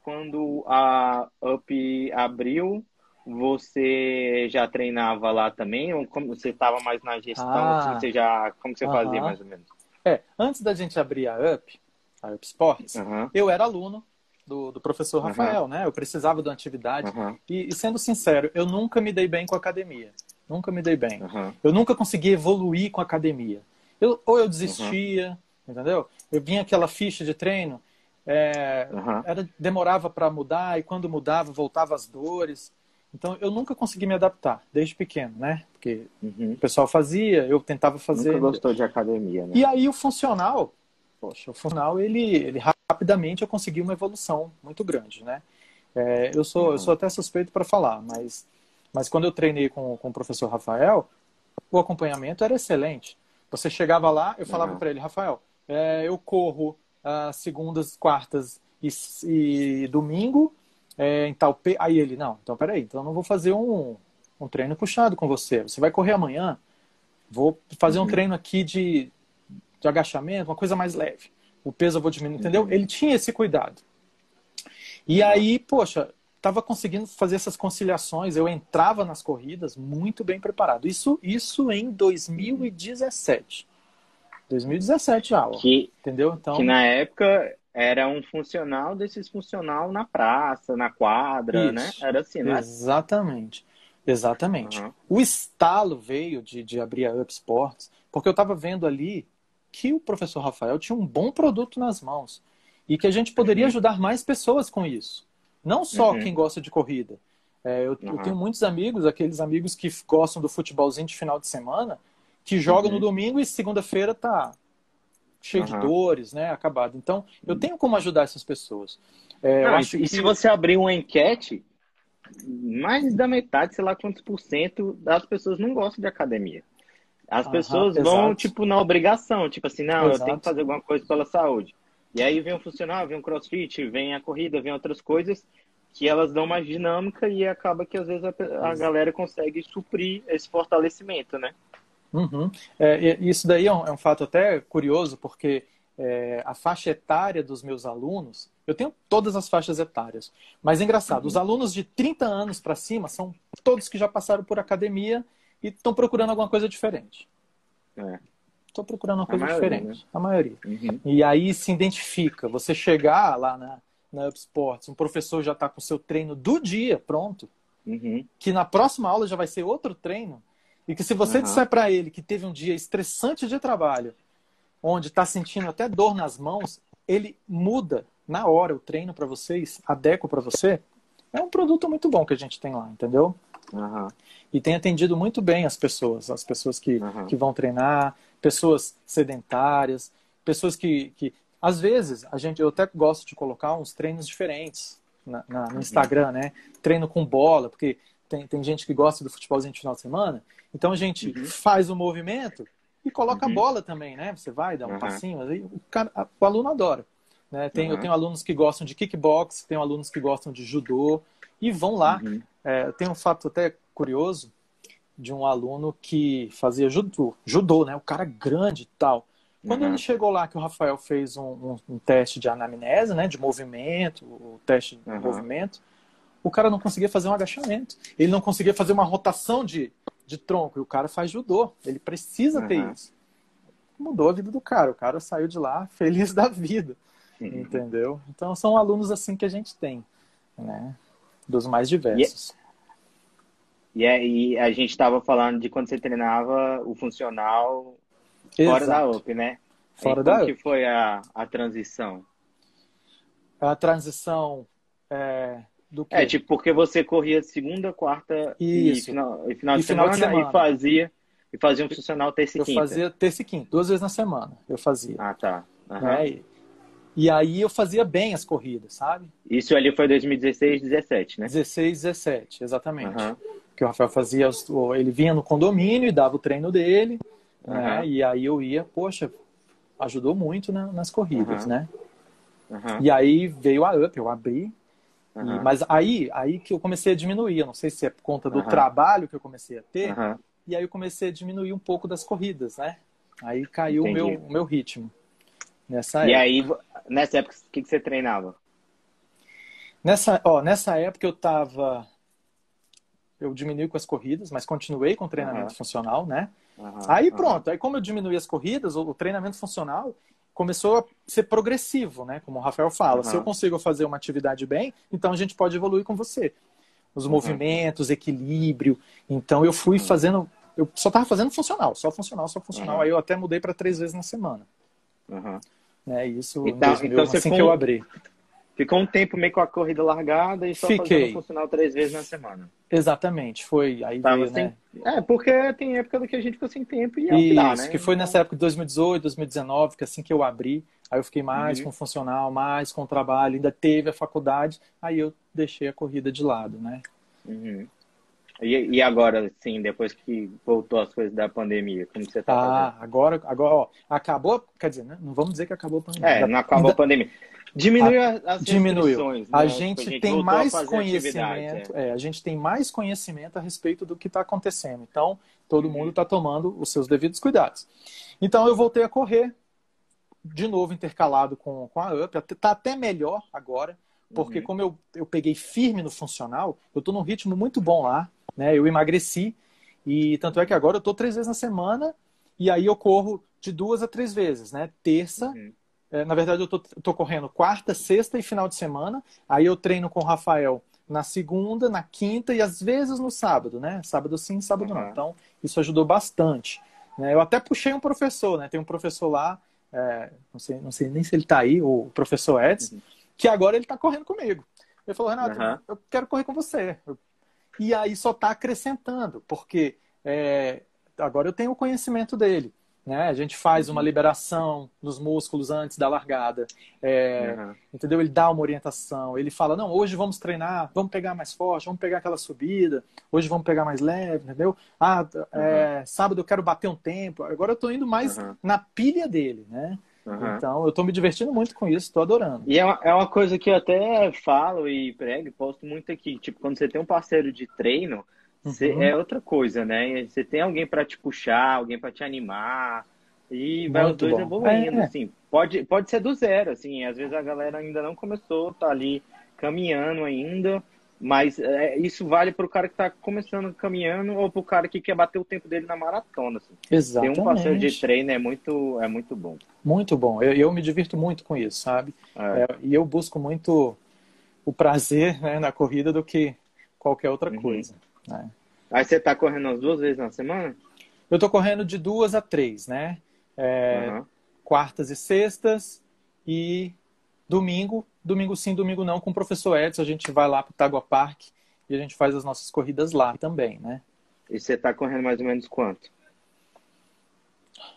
quando a UP abriu, você já treinava lá também? Ou como você estava mais na gestão? Ah, você já, como você fazia mais ou menos? É, antes da gente abrir a UP, a UP Sports, eu era aluno do, do professor Rafael, né? Eu precisava de uma atividade. E, e, sendo sincero, eu nunca me dei bem com a academia. Nunca me dei bem. Uhum. Eu nunca consegui evoluir com a academia. Eu, ou eu desistia, uhum. entendeu? Eu vinha aquela ficha de treino, é, uhum. era, demorava para mudar e quando mudava voltava as dores. Então eu nunca consegui me adaptar desde pequeno, né? Porque uhum. o pessoal fazia, eu tentava fazer. Nunca gostou de academia, né? E aí o funcional, poxa, o funcional, ele, ele rapidamente eu consegui uma evolução muito grande, né? É, eu, sou, uhum. eu sou até suspeito para falar, mas, mas quando eu treinei com, com o professor Rafael, o acompanhamento era excelente. Você chegava lá, eu falava uhum. para ele, Rafael, é, eu corro uh, segundas, quartas e, e domingo é, em tal P. Aí ele, não, então peraí, então eu não vou fazer um, um treino puxado com você. Você vai correr amanhã, vou fazer um uhum. treino aqui de, de agachamento, uma coisa mais leve. O peso eu vou diminuir, entendeu? Uhum. Ele tinha esse cuidado. E aí, poxa, estava conseguindo fazer essas conciliações. Eu entrava nas corridas muito bem preparado. Isso, isso em 2017. 2017 já, que, entendeu? Então, que na época era um funcional desses funcional na praça, na quadra, né? Isso, né? Era assim, né? Exatamente. Exatamente. Uhum. O estalo veio de, de abrir a Up Sports, porque eu estava vendo ali que o professor Rafael tinha um bom produto nas mãos e que a gente poderia uhum. ajudar mais pessoas com isso. Não só uhum. quem gosta de corrida. É, eu, eu, tenho muitos amigos, aqueles amigos que gostam do futebolzinho de final de semana, que jogam no uhum. domingo e segunda-feira tá cheio de dores, né? Acabado. Então, eu tenho como ajudar essas pessoas. É, Não, e, que... se você abrir uma enquete, mais da metade, sei lá quantos por cento das pessoas não gostam de academia. As pessoas vão, exato. tipo, na obrigação, tipo assim, não, exato. eu tenho que fazer alguma coisa pela saúde. E aí vem o funcional, vem o crossfit, vem a corrida, vem outras coisas que elas dão mais dinâmica e acaba que às vezes a, a galera consegue suprir esse fortalecimento, né? Uhum. É, isso daí é um, é um, fato até curioso, porque é, a faixa etária dos meus alunos, eu tenho todas as faixas etárias, mas é engraçado, uhum. os alunos de 30 anos para cima são todos que já passaram por academia e estão procurando alguma coisa diferente. Estou procurando uma coisa maioria, diferente, né? a maioria. Uhum. E aí se identifica, você chegar lá na, na UpSports, um professor já está com o seu treino do dia pronto, uhum. que na próxima aula já vai ser outro treino, e que se você uhum. disser para ele que teve um dia estressante de trabalho, onde está sentindo até dor nas mãos, ele muda na hora o treino para vocês, adequa para você, é um produto muito bom que a gente tem lá, entendeu? Uhum. E tem atendido muito bem as pessoas, as pessoas que, uhum. que vão treinar, pessoas sedentárias, pessoas que, que. Às vezes, a gente, eu até gosto de colocar uns treinos diferentes na, na, no uhum. Instagram, né? Treino com bola, porque tem, tem gente que gosta do futebolzinho de final de semana. Então a gente uhum. faz o movimento e coloca uhum. a bola também, né? Você vai dar um uhum. passinho, aí o, cara, o aluno adora. Né? Tem, Eu tenho alunos que gostam de kickbox, tenho alunos que gostam de judô e vão lá. Uhum. É, tem um fato até curioso de um aluno que fazia judô, judô, né? O cara grande e tal. Quando uhum. ele chegou lá, que o Rafael fez um, um, um, teste de anamnese, né? De movimento, o teste de uhum. movimento, o cara não conseguia fazer um agachamento. Ele não conseguia fazer uma rotação de, de tronco. E o cara faz judô. Ele precisa uhum. ter isso. Mudou a vida do cara. O cara saiu de lá feliz da vida. Entendeu? Então são alunos assim que a gente tem, né? Dos mais diversos. E aí a gente estava falando de quando você treinava o funcional fora Exato. da UP, né? Fora aí, da como UP. que foi a, a transição? A transição é, do É, tipo, porque você corria segunda, quarta e final, e final, e de, final semana, de, semana, e fazia e fazia um funcional terça e eu quinta. Eu fazia terça e quinta, duas vezes na semana eu fazia. Ah, tá. Uhum. Né? E, e, aí eu fazia bem as corridas, sabe? Isso ali foi 2016, 17, né? 16, 17, exatamente. Uhum. Que o Rafael fazia, ele vinha no condomínio e dava o treino dele, uhum. né? E aí eu ia, poxa, ajudou muito nas corridas, né? E aí veio a UP, eu abri Uhum. E, mas aí, aí que eu comecei a diminuir. Eu não sei se é por conta do uhum. trabalho que eu comecei a ter. Uhum. E aí eu comecei a diminuir um pouco das corridas, né? Aí caiu o meu, o meu ritmo. Nessa e época. aí, nessa época, o que, que você treinava? Nessa, ó, nessa época eu tava. Eu diminui com as corridas, mas continuei com o treinamento funcional, né? aí pronto, aí como eu diminui as corridas, o treinamento funcional, começou a ser progressivo, né? Como o Rafael fala, uhum. se eu consigo fazer uma atividade bem, então a gente pode evoluir com você. Os uhum. movimentos, equilíbrio. Então eu fui uhum. fazendo, eu só estava fazendo funcional, só funcional, só funcional. Aí eu até mudei para três vezes na semana. É isso. Então, 2000, então você assim que eu abri. Ficou um tempo meio com a corrida largada e só Fiquei. fazendo funcional três vezes na semana. Exatamente, foi aí Tava veio, sem... né? É, porque tem época que a gente ficou sem tempo e é Isso, dá, né? que foi nessa época de 2018, 2019, que assim que eu abri, aí eu fiquei mais uhum. com funcional, mais com trabalho, ainda teve a faculdade, aí eu deixei a corrida de lado, né? Uhum. E, e, agora, sim, depois que voltou as coisas da pandemia, como você está ah, fazendo? agora, agora ó, acabou, quer dizer, né? não vamos dizer que acabou a pandemia. É, não acabou ainda, a pandemia. Diminuiu as diminuiu. Né? A gente a tem mais conhecimento, é. é. a gente tem mais conhecimento a respeito do que está acontecendo. Então, todo uhum. mundo está tomando os seus devidos cuidados. Então, eu voltei a correr, de novo intercalado com, com a UP. Está até melhor agora, porque uhum. como eu, eu peguei firme no funcional, eu estou num ritmo muito bom lá, né? Eu emagreci, e tanto é que agora eu estou três vezes na semana, e aí eu corro de duas a três vezes, né? Terça, uhum é, na verdade, eu tô, tô correndo quarta, sexta e final de semana. Aí eu treino com o Rafael na segunda, na quinta e às vezes no sábado, né? Sábado sim, sábado uhum. não. Então, isso ajudou bastante. Né? Eu até puxei um professor, né? Tem um professor lá, é, não, sei, não sei nem se ele está aí, o professor Edson, uhum. que agora ele está correndo comigo. Ele falou, Renato, eu quero correr com você. E aí só está acrescentando, porque é, agora eu tenho o conhecimento dele. Né? A gente faz uma uhum. liberação nos músculos antes da largada. É, uhum. Entendeu? Ele dá uma orientação. Ele fala: não, hoje vamos treinar, vamos pegar mais forte, vamos pegar aquela subida, hoje vamos pegar mais leve, entendeu? Ah, é, uhum. sábado eu quero bater um tempo. Agora eu estou indo mais na pilha dele, né? Então eu estou me divertindo muito com isso, estou adorando. E é uma, é uma coisa que eu até falo e prego, posto muito aqui. Tipo, quando você tem um parceiro de treino Uhum. é outra coisa, né? Você tem alguém para te puxar, alguém para te animar. E vai os dois bom. evoluindo, é. assim. Pode, pode ser do zero, assim. Às vezes a galera ainda não começou, tá ali caminhando ainda. Mas é, isso vale para o cara que está começando caminhando ou para o cara que quer bater o tempo dele na maratona. Assim. Exatamente. Ter um parceiro de treino é muito, é muito bom. Muito bom. Eu, eu me divirto muito com isso, sabe? É. É, e eu busco muito o prazer né, na corrida do que qualquer outra uhum. coisa. Né? Aí você está correndo as duas vezes na semana? Eu estou correndo de duas a três, né? Uhum. Quartas e sextas e domingo, domingo sim, domingo não, com o professor Edson, a gente vai lá para o Tagua Park e a gente faz as nossas corridas lá também, né? E você está correndo mais ou menos quanto?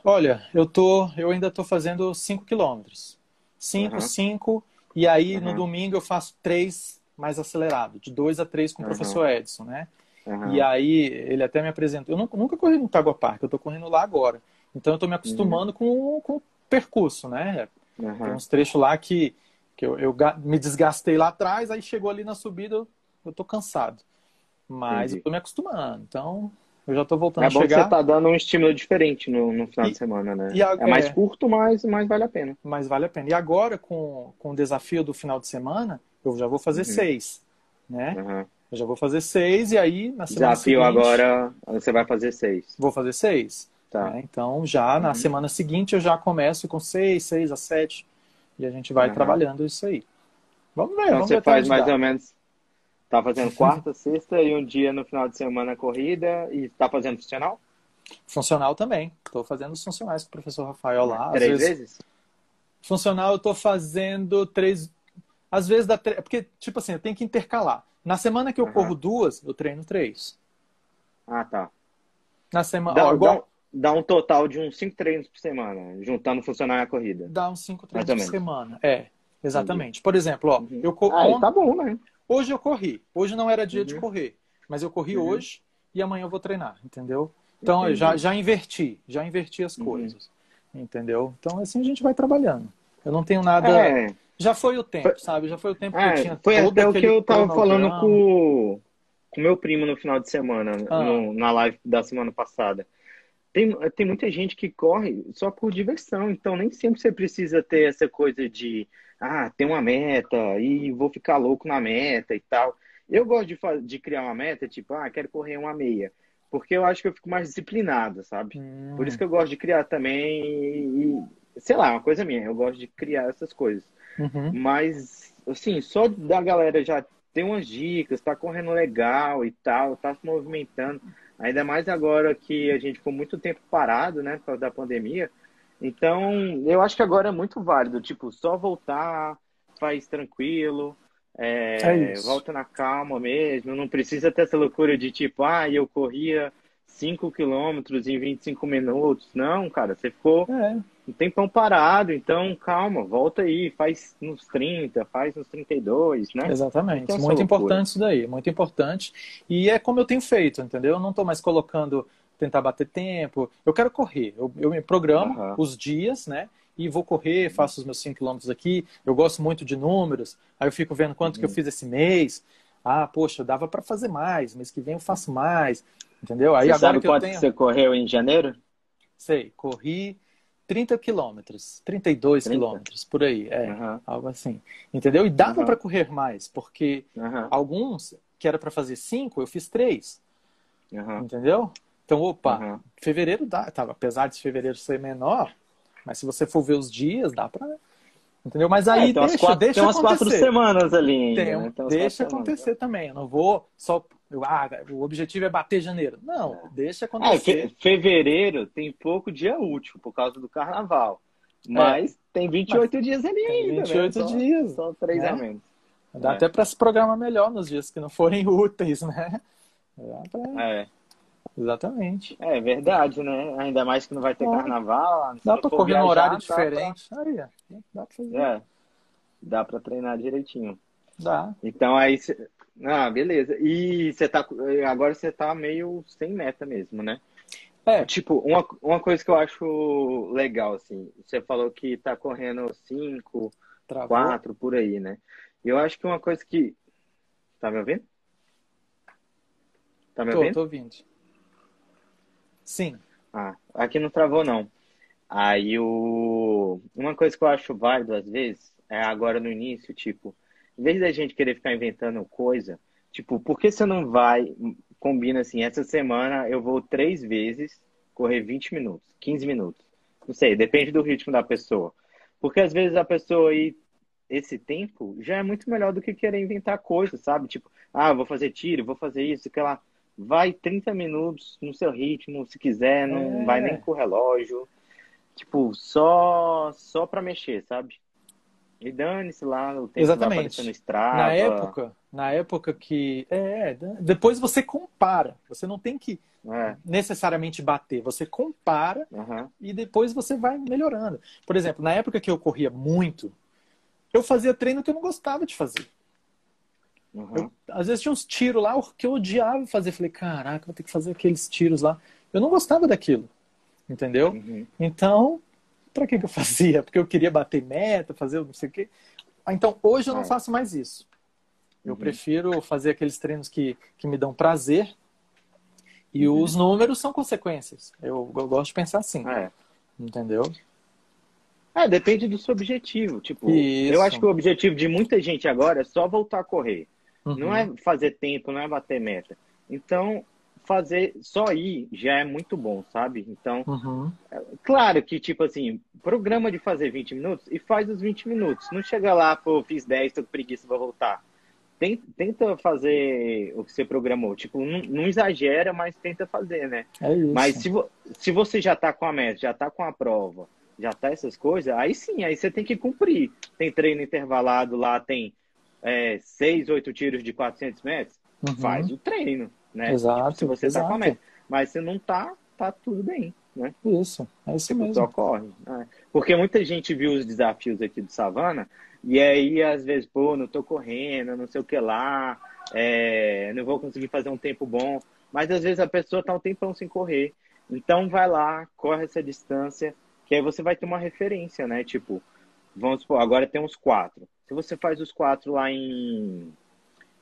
Olha, eu tô, eu ainda estou fazendo 5 quilômetros. 5, 5, e aí uhum. no domingo eu faço 3 mais acelerado, de 2 a 3 com o professor Edson, né? Uhum. E aí ele até me apresentou. Eu nunca, nunca corri no Tagua Park, eu tô correndo lá agora. Então eu tô me acostumando uhum. com, com o percurso, né? Uhum. Tem uns trechos lá que, que eu, eu, me desgastei lá atrás, aí chegou ali na subida, eu, eu tô cansado. Mas Entendi. eu tô me acostumando. Então, eu já tô voltando é a chegar. É bom que você tá dando um estímulo diferente no, no final e, de semana, né? A, é mais é, curto, mas, mas vale a pena. Mas vale a pena. E agora, com, com o desafio do final de semana, eu já vou fazer uhum. seis, né? Uhum. Eu já vou fazer seis e aí na semana Desafio seguinte... agora, você vai fazer seis. Vou fazer seis. Tá. Né? Então já na uhum. semana seguinte eu já começo com seis, seis a sete e a gente vai uhum. trabalhando isso aí. Vamos ver. Então vamos você faz mais ou menos, tá fazendo quarta, sexta e um dia no final de semana corrida e tá fazendo funcional? Funcional também. Estou fazendo os funcionais com o professor Rafael lá. Três vezes... vezes? Funcional eu estou fazendo três. Às vezes dá três. Porque, tipo assim, eu tenho que intercalar. Na semana que eu uhum. corro duas, eu treino três. Ah, tá. Na semana. Dá, dá, dá, um total de uns cinco treinos por semana, juntando funcionar a corrida. Dá uns cinco treinos por semana. É, exatamente. Entendi. Por exemplo, ó, uhum. eu corro. Ah, tá bom, né? Hoje eu corri. Hoje não era dia uhum. de correr. Mas eu corri uhum. hoje e amanhã eu vou treinar, entendeu? Então eu já, já inverti, já inverti as uhum. coisas. Entendeu? Então assim a gente vai trabalhando. Eu não tenho nada. É. Já foi o tempo, foi... sabe? Já foi o tempo que eu é, tinha Foi até o que eu tava falando com o meu primo no final de semana, ah. no, na live da semana passada. Tem, tem muita gente que corre só por diversão, então nem sempre você precisa ter essa coisa de, ah, tem uma meta e vou ficar louco na meta e tal. Eu gosto de, de criar uma meta, tipo, ah, quero correr uma meia, porque eu acho que eu fico mais disciplinado, sabe? Hum. Por isso que eu gosto de criar também e, sei lá, é uma coisa minha, eu gosto de criar essas coisas. Uhum. Mas, assim, só da galera já ter umas dicas, tá correndo legal e tal, tá se movimentando. Ainda mais agora que a gente ficou muito tempo parado, né, por causa da pandemia. Então, eu acho que agora é muito válido, tipo, só voltar, faz tranquilo. É, É volta na calma mesmo. Não precisa ter essa loucura de tipo, ah, eu corria 5 quilômetros em 25 minutos. Não, cara, você ficou É, um tempão parado, então calma, volta aí, faz nos 30, faz nos 32, né? Exatamente. Tem essa Muito importante isso daí, muito importante. E é como eu tenho feito, entendeu? Eu não estou mais colocando tentar bater tempo. Eu quero correr. Eu, eu me programo os dias, né? E vou correr, faço os meus 5 quilômetros aqui. Eu gosto muito de números. Aí eu fico vendo quanto que Uhum. eu fiz esse mês. Ah, poxa, dava para fazer mais. Mês que vem eu faço mais. Entendeu? Aí Você agora sabe que eu quanto tenho. que você correu em janeiro? Sei, corri 30 quilômetros, 32 30? quilômetros, por aí. É, Aham, algo assim. Entendeu? E dava Aham. para correr mais, porque aham, alguns que era para fazer cinco, eu fiz três, entendeu? Então, opa, fevereiro dá, apesar de fevereiro ser menor, mas se você for ver os dias, dá para, entendeu? Mas aí É, tem umas deixa, quatro, deixa tem umas quatro acontecer. semanas ali ainda, Tem- né? Tem deixa quatro semanas. acontecer também. Eu não vou só, eu, ah, o objetivo é bater janeiro. Não, deixa É, acontecer. fe- fevereiro tem pouco dia útil por causa do carnaval. Mas tem 28 dias ali É. Tem ainda, 28 né? Só- dias. Só três né? a menos. Dá É. até para se programar melhor nos dias que não forem úteis, né? Pra- É, Exatamente. é verdade, né? Ainda mais que não vai ter carnaval. Dá para correr viajar, horário dá diferente. Aí, ó, dá para fazer. pra- É, dá pra treinar direitinho. Dá. Então aí. Ah, beleza. E você tá. Agora você tá meio sem meta mesmo, né? É, Tipo, uma, uma coisa que eu acho legal, assim, você falou que tá correndo 5, travou. 4 por aí, né? Eu acho que uma coisa que. Tá me ouvindo? Tá me Tô, ouvindo? tô ouvindo. Sim. Ah, aqui não travou, não. Aí o... uma coisa que eu acho válido às vezes é agora no início, tipo, em vez da gente querer ficar inventando coisa, tipo, por que você não vai, combina assim, essa semana eu vou três vezes correr 20 minutos, 15 minutos. Não sei, depende do ritmo da pessoa. Porque às vezes a pessoa aí, esse tempo, já é muito melhor do que querer inventar coisas, sabe? Tipo, ah, vou fazer tiro, vou fazer isso, que lá. Vai 30 minutos no seu ritmo, se quiser, não É. vai nem com o relógio. Tipo, só só pra mexer, sabe? E dane-se lá, o tempo vai Exatamente. no Strava. Na época, na época que. É, depois você compara. Você não tem que É, necessariamente bater. Você compara aham, e depois você vai melhorando. Por exemplo, na época que eu corria muito, eu fazia treino que eu não gostava de fazer. aham. Eu, às vezes tinha uns tiros lá que eu odiava fazer. Falei, caraca, vou ter que fazer aqueles tiros lá. Eu não gostava daquilo. Entendeu? Uhum. Então, pra que, que eu fazia? Porque eu queria bater meta, fazer não sei o quê. Ah, Então, hoje eu não faço mais isso. Eu Uhum. prefiro fazer aqueles treinos que, que me dão prazer. E Uhum. os números são consequências. Eu, eu gosto de pensar assim. É. Entendeu? É, depende do seu objetivo. Tipo, Isso. eu acho que o objetivo de muita gente agora é só voltar a correr. Uhum. Não é fazer tempo, não é bater meta. Então, fazer só ir já é muito bom, sabe? Então, Uhum. claro que, tipo assim, programa de fazer 20 minutos e faz os 20 minutos. Não chega lá, pô, fiz 10, tô com preguiça, vou voltar. Ten- Tenta fazer o que você programou. Tipo, não, não exagera, mas tenta fazer, né? É isso. Mas se, vo- se você já tá com a meta, já tá com a prova, já tá essas coisas, aí sim, aí você tem que cumprir. Tem treino intervalado lá, tem é, 6, 8 tiros de 400 metros, Uhum. faz o treino, né? Exato, se você tá com a exato. meta. Mas se não tá, tá tudo bem, né? Isso, é isso Tipo, mesmo. só corre. né? Porque muita gente viu os desafios aqui do Savana e aí, às vezes, pô, não tô correndo, não sei o que lá, é, não vou conseguir fazer um tempo bom. Mas às vezes a pessoa tá um tempão sem correr. Então vai lá, corre essa distância, que aí você vai ter uma referência, né? Tipo, vamos supor, agora tem uns quatro. Se você faz os quatro lá em,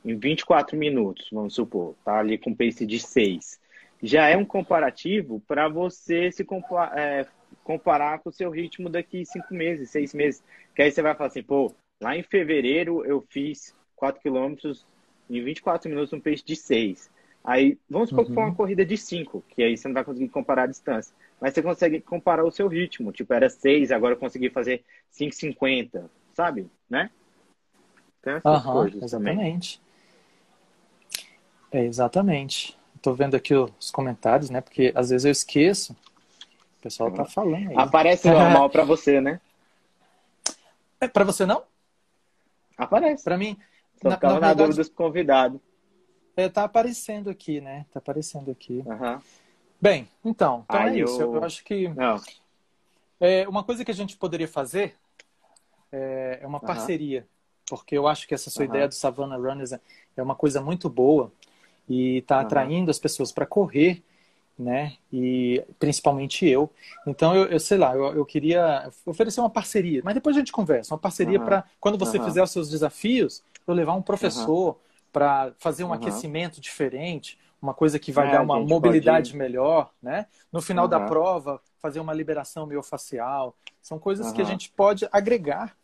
em 24 minutos, vamos supor, tá ali com pace de 6. Já é um comparativo para você se compa é, comparar com o seu ritmo daqui cinco meses, seis meses. Que aí você vai falar assim, pô, lá em fevereiro eu fiz 4 quilômetros em 24 minutos um pace de 6. Aí, vamos supor que foi Uhum. uma corrida de 5, que aí você não vai conseguir comparar a distância. Mas você consegue comparar o seu ritmo. Tipo, era 6, agora eu consegui fazer 5,50, sabe? Né? Tem essas Aham, coisas também. Exatamente. É, exatamente. Tô vendo aqui os comentários, né? Porque às vezes eu esqueço. O pessoal tá falando aí. Aparece normal pra você, né? É, pra você não? Aparece. Para mim, Só na, ficava na verdade, dúvida dos convidados. é, tá aparecendo aqui, né? Tá aparecendo aqui. Aham. Bem, então, então Aí é isso. eu- Eu acho que Não. é, uma coisa que a gente poderia fazer é, é uma Aham. parceria, porque eu acho que essa sua Aham. ideia do Savannah Runners é uma coisa muito boa e está Aham. atraindo as pessoas para correr, né? E principalmente eu. Então eu, eu sei lá, eu, eu queria oferecer uma parceria, mas depois a gente conversa. Uma parceria Aham. para quando você Aham. fizer os seus desafios, eu levar um professor para fazer um aquecimento diferente, uma coisa que vai É, dar uma mobilidade pode- melhor, né? No final da prova, fazer uma liberação miofascial. São coisas que a gente pode agregar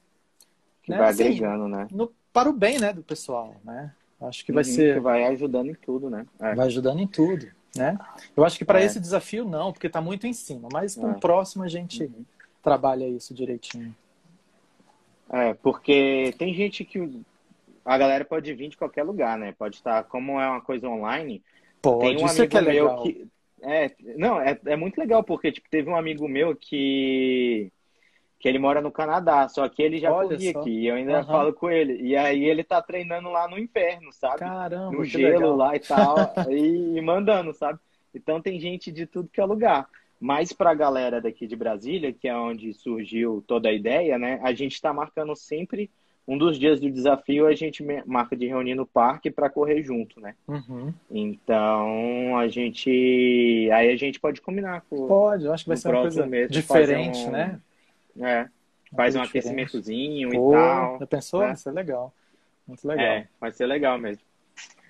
Que né, vai assim, agregando, né? no- para o bem, né, do pessoal, né? Acho que vai Uhum, ser Que vai ajudando em tudo, né? É. vai ajudando em tudo, né? Eu acho que para É. esse desafio não, porque está muito em cima, mas no É. próximo a gente Uhum. trabalha isso direitinho. É, porque tem gente que a galera pode vir de qualquer lugar, né? Pode estar, como é uma coisa online, Pode, tem um isso é amigo que é meu legal. que. É, não, é, é muito legal, porque tipo, teve um amigo meu que. Que ele mora no Canadá, só que ele já Olha corria só. aqui, e eu ainda Aham. falo com ele. E aí ele tá treinando lá no inferno, sabe? Caramba, no gelo legal. lá e tal, e, e mandando, sabe? Então tem gente de tudo que é lugar. Mas para a galera daqui de Brasília, que é onde surgiu toda a ideia, né? A gente está marcando sempre um dos dias do desafio, a gente marca de reunir no parque para correr junto, né? Uhum. Então a gente, aí a gente pode combinar com, Pode, eu acho que vai ser uma coisa diferente, um- né? É, faz um diferente. aquecimentozinho Pô, e tal. Já pensou? né? Isso é legal. Muito legal. É, vai ser legal mesmo.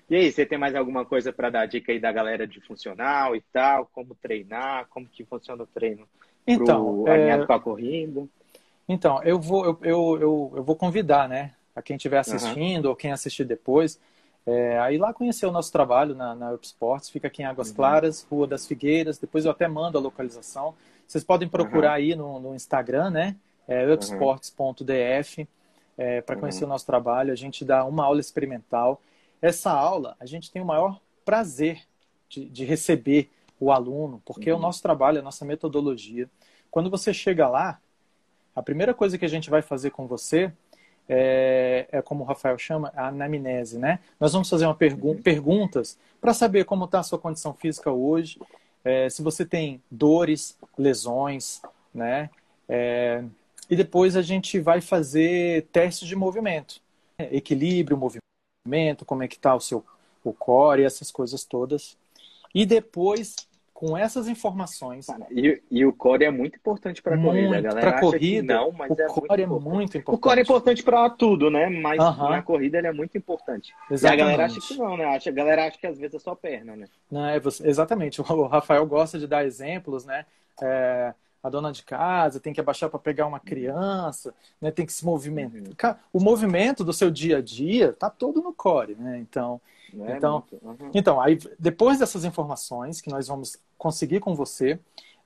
E aí, você tem mais alguma coisa para dar dica aí da galera de funcional e tal? Como treinar? Como que funciona o treino Então, pro, é, alinhado com a corrida? Então, eu vou, eu, eu, eu, eu vou convidar, né, a quem estiver assistindo ou quem assistir depois, é, a ir lá conhecer o nosso trabalho na, na Up Sports. Fica aqui em Águas Uhum. Claras, Rua das Figueiras. Depois eu até mando a localização. Vocês podem procurar aí no, no Instagram, né, é, upsports.df, é, para conhecer o nosso trabalho. A gente dá uma aula experimental. Essa aula, a gente tem o maior prazer de, de receber o aluno, porque é o Uhum. nosso trabalho, a nossa metodologia. Quando você chega lá, a primeira coisa que a gente vai fazer com você é, é como o Rafael chama, a anamnese, né? Nós vamos fazer uma pergu perguntas para saber como está a sua condição física hoje, é, se você tem dores, lesões, né? É, e depois a gente vai fazer testes de movimento, equilíbrio, movimento, como é que está o seu o core, essas coisas todas. E depois, com essas informações, E, e o core é muito importante para a corrida. Galera para corrida, não, mas o é core muito é importante. muito importante. O core é importante para tudo, né? Mas Aham. na corrida ele é muito importante. E a Exatamente. galera acha que não, né? A galera acha que às vezes é só perna, né? Não, é você- exatamente. O Rafael gosta de dar exemplos, né? É, a dona de casa tem que abaixar para pegar uma criança, né? Tem que se movimentar. Uhum. O movimento do seu dia a dia tá todo no core, né? Então, é Então- Aham. então aí depois dessas informações que nós vamos conseguir com você,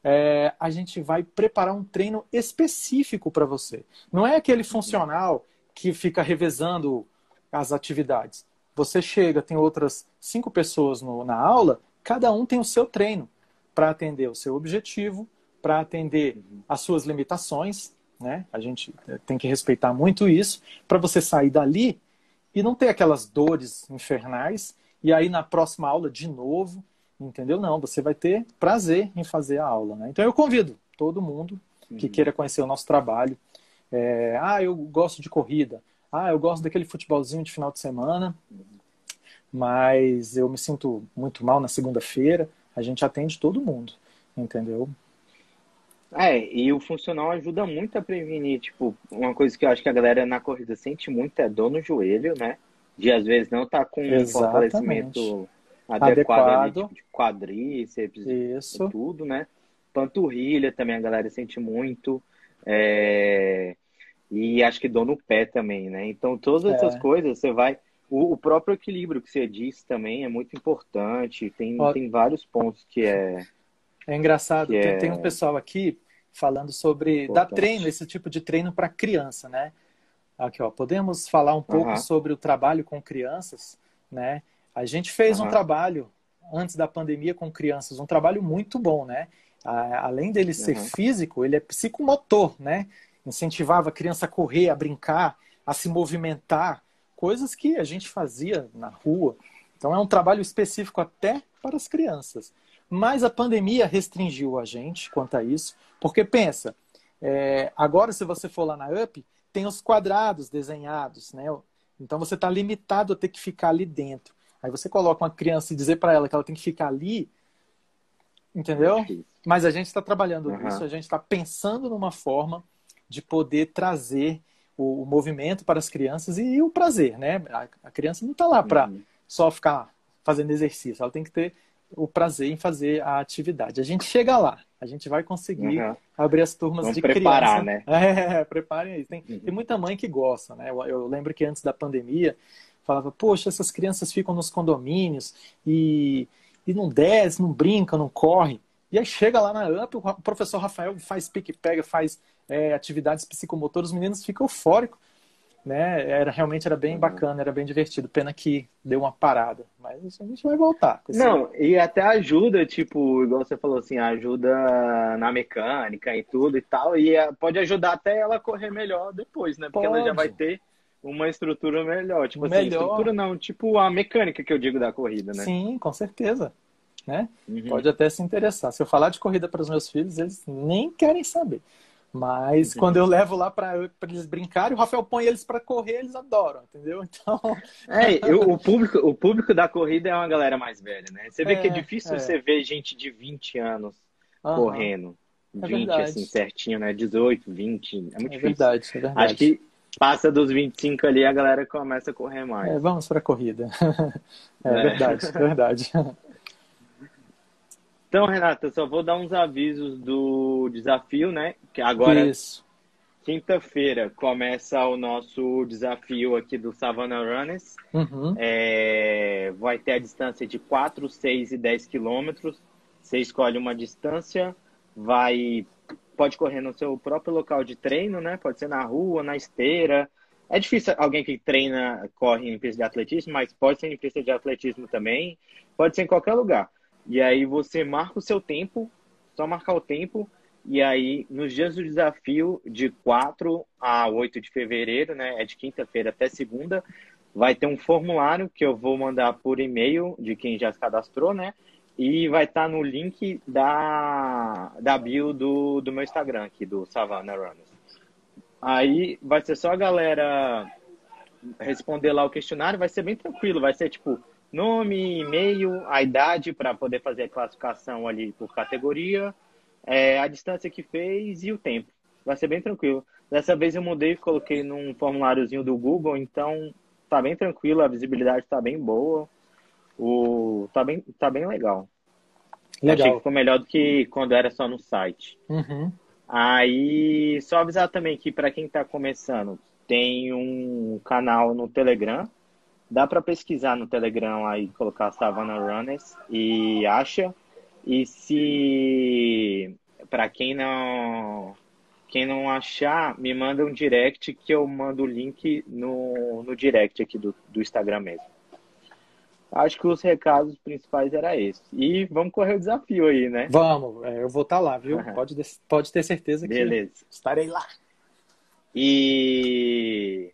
é, a gente vai preparar um treino específico para você. Não é aquele funcional que fica revezando as atividades. Você chega, tem outras cinco pessoas no- na aula, cada um tem o seu treino para atender o seu objetivo, para atender as suas limitações, né? A gente eh, tem que respeitar muito isso para você sair dali e não ter aquelas dores infernais e aí na próxima aula de novo, entendeu? Não, você vai ter prazer em fazer a aula, né? Então eu convido todo mundo que Uhum. queira conhecer o nosso trabalho. É, ah, eu gosto de corrida. Ah, eu gosto daquele futebolzinho de final de semana, mas eu me sinto muito mal na segunda-feira. A gente atende todo mundo, entendeu? É, e o funcional ajuda muito a prevenir, tipo, uma coisa que eu acho que a galera na corrida sente muito é dor no joelho, né? De às vezes não tá com um Exatamente. fortalecimento adequado, ali, Adequado. tipo, de quadríceps Isso. e tudo, né? Panturrilha também a galera sente muito. é, E acho que dor no pé também, né? Então todas essas É. coisas você vai. O, o próprio equilíbrio que você disse também é muito importante. Tem, Ó. tem vários pontos que é. É engraçado, Que tem, é- tem um pessoal aqui falando sobre dar treino, esse tipo de treino para criança, né? Aqui, ó, podemos falar um pouco Aham. sobre o trabalho com crianças, né? A gente fez um Aham. trabalho antes da pandemia com crianças, um trabalho muito bom, né? A- Além dele ser Uhum. físico, ele é psicomotor, né? Incentivava a criança a correr, a brincar, a se movimentar, coisas que a gente fazia na rua. Então é um trabalho específico até para as crianças. Mas a pandemia restringiu a gente quanto a isso, porque pensa, é, agora se você for lá na UP, tem os quadrados desenhados, né? Então você está limitado a ter que ficar ali dentro. Aí você coloca uma criança e dizer para ela que ela tem que ficar ali, entendeu? Mas a gente está trabalhando uhum. nisso, a gente está pensando numa forma de poder trazer o, o, movimento para as crianças e, o prazer, né? A, a criança não está lá para uhum. só ficar fazendo exercício, ela tem que ter o prazer em fazer a atividade. A gente chega lá, a gente vai conseguir uhum. abrir as turmas Vamos de preparar, criança. né? É, preparem isso. Tem, uhum. tem, muita mãe que gosta, né? Eu, eu, lembro que antes da pandemia falava, poxa, essas crianças ficam nos condomínios e, e não desce, não brinca, não corre. E aí chega lá na AMP, o professor Rafael faz pique-pega, faz é, atividades psicomotoras, os meninos ficam eufóricos né? Era realmente era bem uhum. bacana, era bem divertido. Pena que deu uma parada, mas a gente vai voltar. Não, e até ajuda, tipo, igual você falou assim, ajuda na mecânica e tudo e tal, e é, pode ajudar até ela correr melhor depois, né? Porque pode. ela já vai ter uma estrutura melhor, tipo assim, melhor. assim, estrutura não, tipo a mecânica que eu digo da corrida, né? Sim, com certeza. Né? Uhum. Pode até se interessar. Se eu falar de corrida para os meus filhos, eles nem querem saber. Mas uhum. quando eu levo lá para eles brincarem, o Rafael põe eles para correr, eles adoram, entendeu? Então. É, eu, o, público, o público da corrida é uma galera mais velha, né? Você vê é, que é difícil é. você ver gente de 20 anos uhum. correndo. 20, é assim, certinho, né? 18, 20. É muito é difícil. Verdade, é verdade. Acho que passa dos 25 ali, a galera começa a correr mais. É, vamos para a corrida. é, é verdade, verdade. Então, Renata, só vou dar uns avisos do desafio, né? Que agora, quinta-feira, começa o nosso desafio aqui do Savannah Runners. Uhum. É, vai ter a distância de 4, 6 e 10 quilômetros. Você escolhe uma distância, vai pode correr no seu próprio local de treino, né? Pode ser na rua, na esteira. É difícil alguém que treina, corre em pista de atletismo, mas pode ser em pista de atletismo também. Pode ser em qualquer lugar. E aí você marca o seu tempo, só marcar o tempo, e aí nos dias do desafio, de 4 a 8 de fevereiro, né? É de quinta-feira até segunda, vai ter um formulário que eu vou mandar por e-mail de quem já se cadastrou, né? E vai estar tá no link da, da bio do, do meu Instagram aqui, do Savannah Runners. Aí vai ser só a galera responder lá o questionário, vai ser bem tranquilo, vai ser tipo nome, e-mail, a idade para poder fazer a classificação ali por categoria, é, a distância que fez e o tempo. Vai ser bem tranquilo. Dessa vez eu mudei e coloquei num formuláriozinho do Google, então tá bem tranquilo, a visibilidade tá bem boa. O tá bem tá bem legal. legal. Achei que ficou melhor do que quando era só no site. Uhum. Aí só avisar também que para quem está começando, tem um canal no Telegram Dá para pesquisar no Telegram aí, colocar Savannah Runners e acha. E se para quem não quem não achar, me manda um direct que eu mando o link no, no direct aqui do, do Instagram mesmo. Acho que os recados principais era esse. E vamos correr o desafio aí, né? Vamos, é, eu vou estar tá lá, viu? Uhum. Pode, pode ter certeza que Beleza. estarei lá. E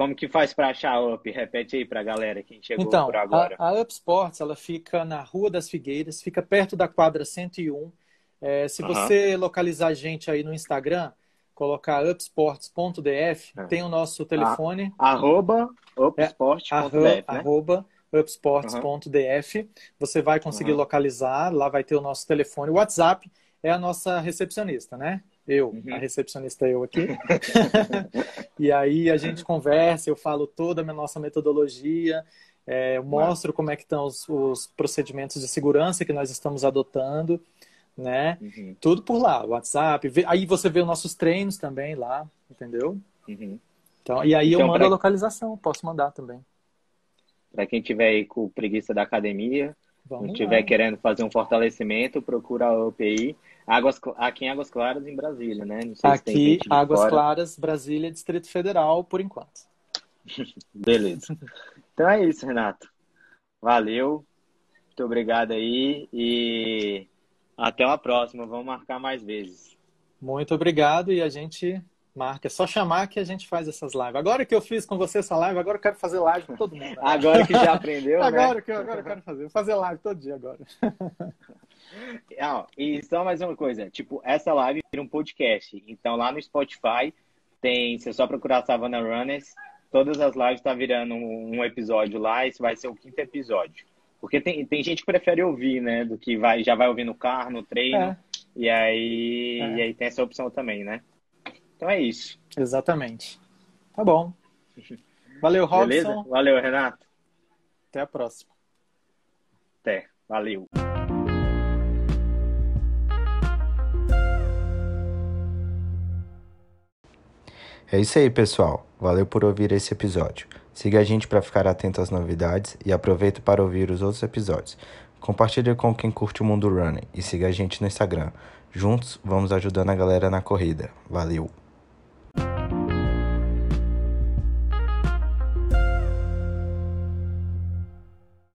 como que faz para achar a UP? Repete aí para a galera que chegou então, por agora. A, a Up Sports, ela fica na Rua das Figueiras, fica perto da quadra 101. É, se você localizar a gente aí no Instagram, colocar upsports.df, é. tem o nosso telefone. A, arroba upsports.df, é, né? Arroba upsports.df. Você vai conseguir uhum. localizar, lá vai ter o nosso telefone. O WhatsApp é a nossa recepcionista, né? Eu, uhum. a recepcionista eu aqui. e aí a gente conversa, eu falo toda a nossa metodologia, é, eu mostro como é que estão os, os, procedimentos de segurança que nós estamos adotando, né? Uhum. Tudo por lá, WhatsApp. Aí você vê os nossos treinos também lá, entendeu? Uhum. Então, e aí então, eu mando pra... a localização, posso mandar também. Para quem tiver aí com preguiça da academia, Vamos não estiver querendo fazer um fortalecimento, procura a UPI. Águas, aqui em Águas Claras, em Brasília, né? aqui, Águas fora. Claras, Brasília, Distrito Federal, por enquanto. Beleza. Então é isso, Renato. Valeu. Muito obrigado aí e até uma próxima. Vamos marcar mais vezes. Muito obrigado e a gente Marca, é só chamar que a gente faz essas lives. Agora que eu fiz com você essa live, agora eu quero fazer live com todo mundo. Agora que já aprendeu, agora né? Que eu, agora eu quero fazer. Vou fazer live todo dia agora. Ah, e só mais uma coisa, tipo, essa live vira um podcast. Então lá no Spotify tem, se é só procurar Savannah Runners, todas as lives tá virando um episódio lá, esse vai ser o quinto episódio. Porque tem, tem gente que prefere ouvir, né? Do que vai, já vai ouvir no carro, no treino. É. E aí, é. e aí tem essa opção também, né? Então é isso. Exatamente. Tá bom. Valeu, Robson. Beleza? Valeu, Renato. Até a próxima. Até. Valeu. É isso aí, pessoal. Valeu por ouvir esse episódio. Siga a gente para ficar atento às novidades e aproveite para ouvir os outros episódios. Compartilhe com quem curte o mundo running e siga a gente no Instagram. Juntos vamos ajudando a galera na corrida. Valeu!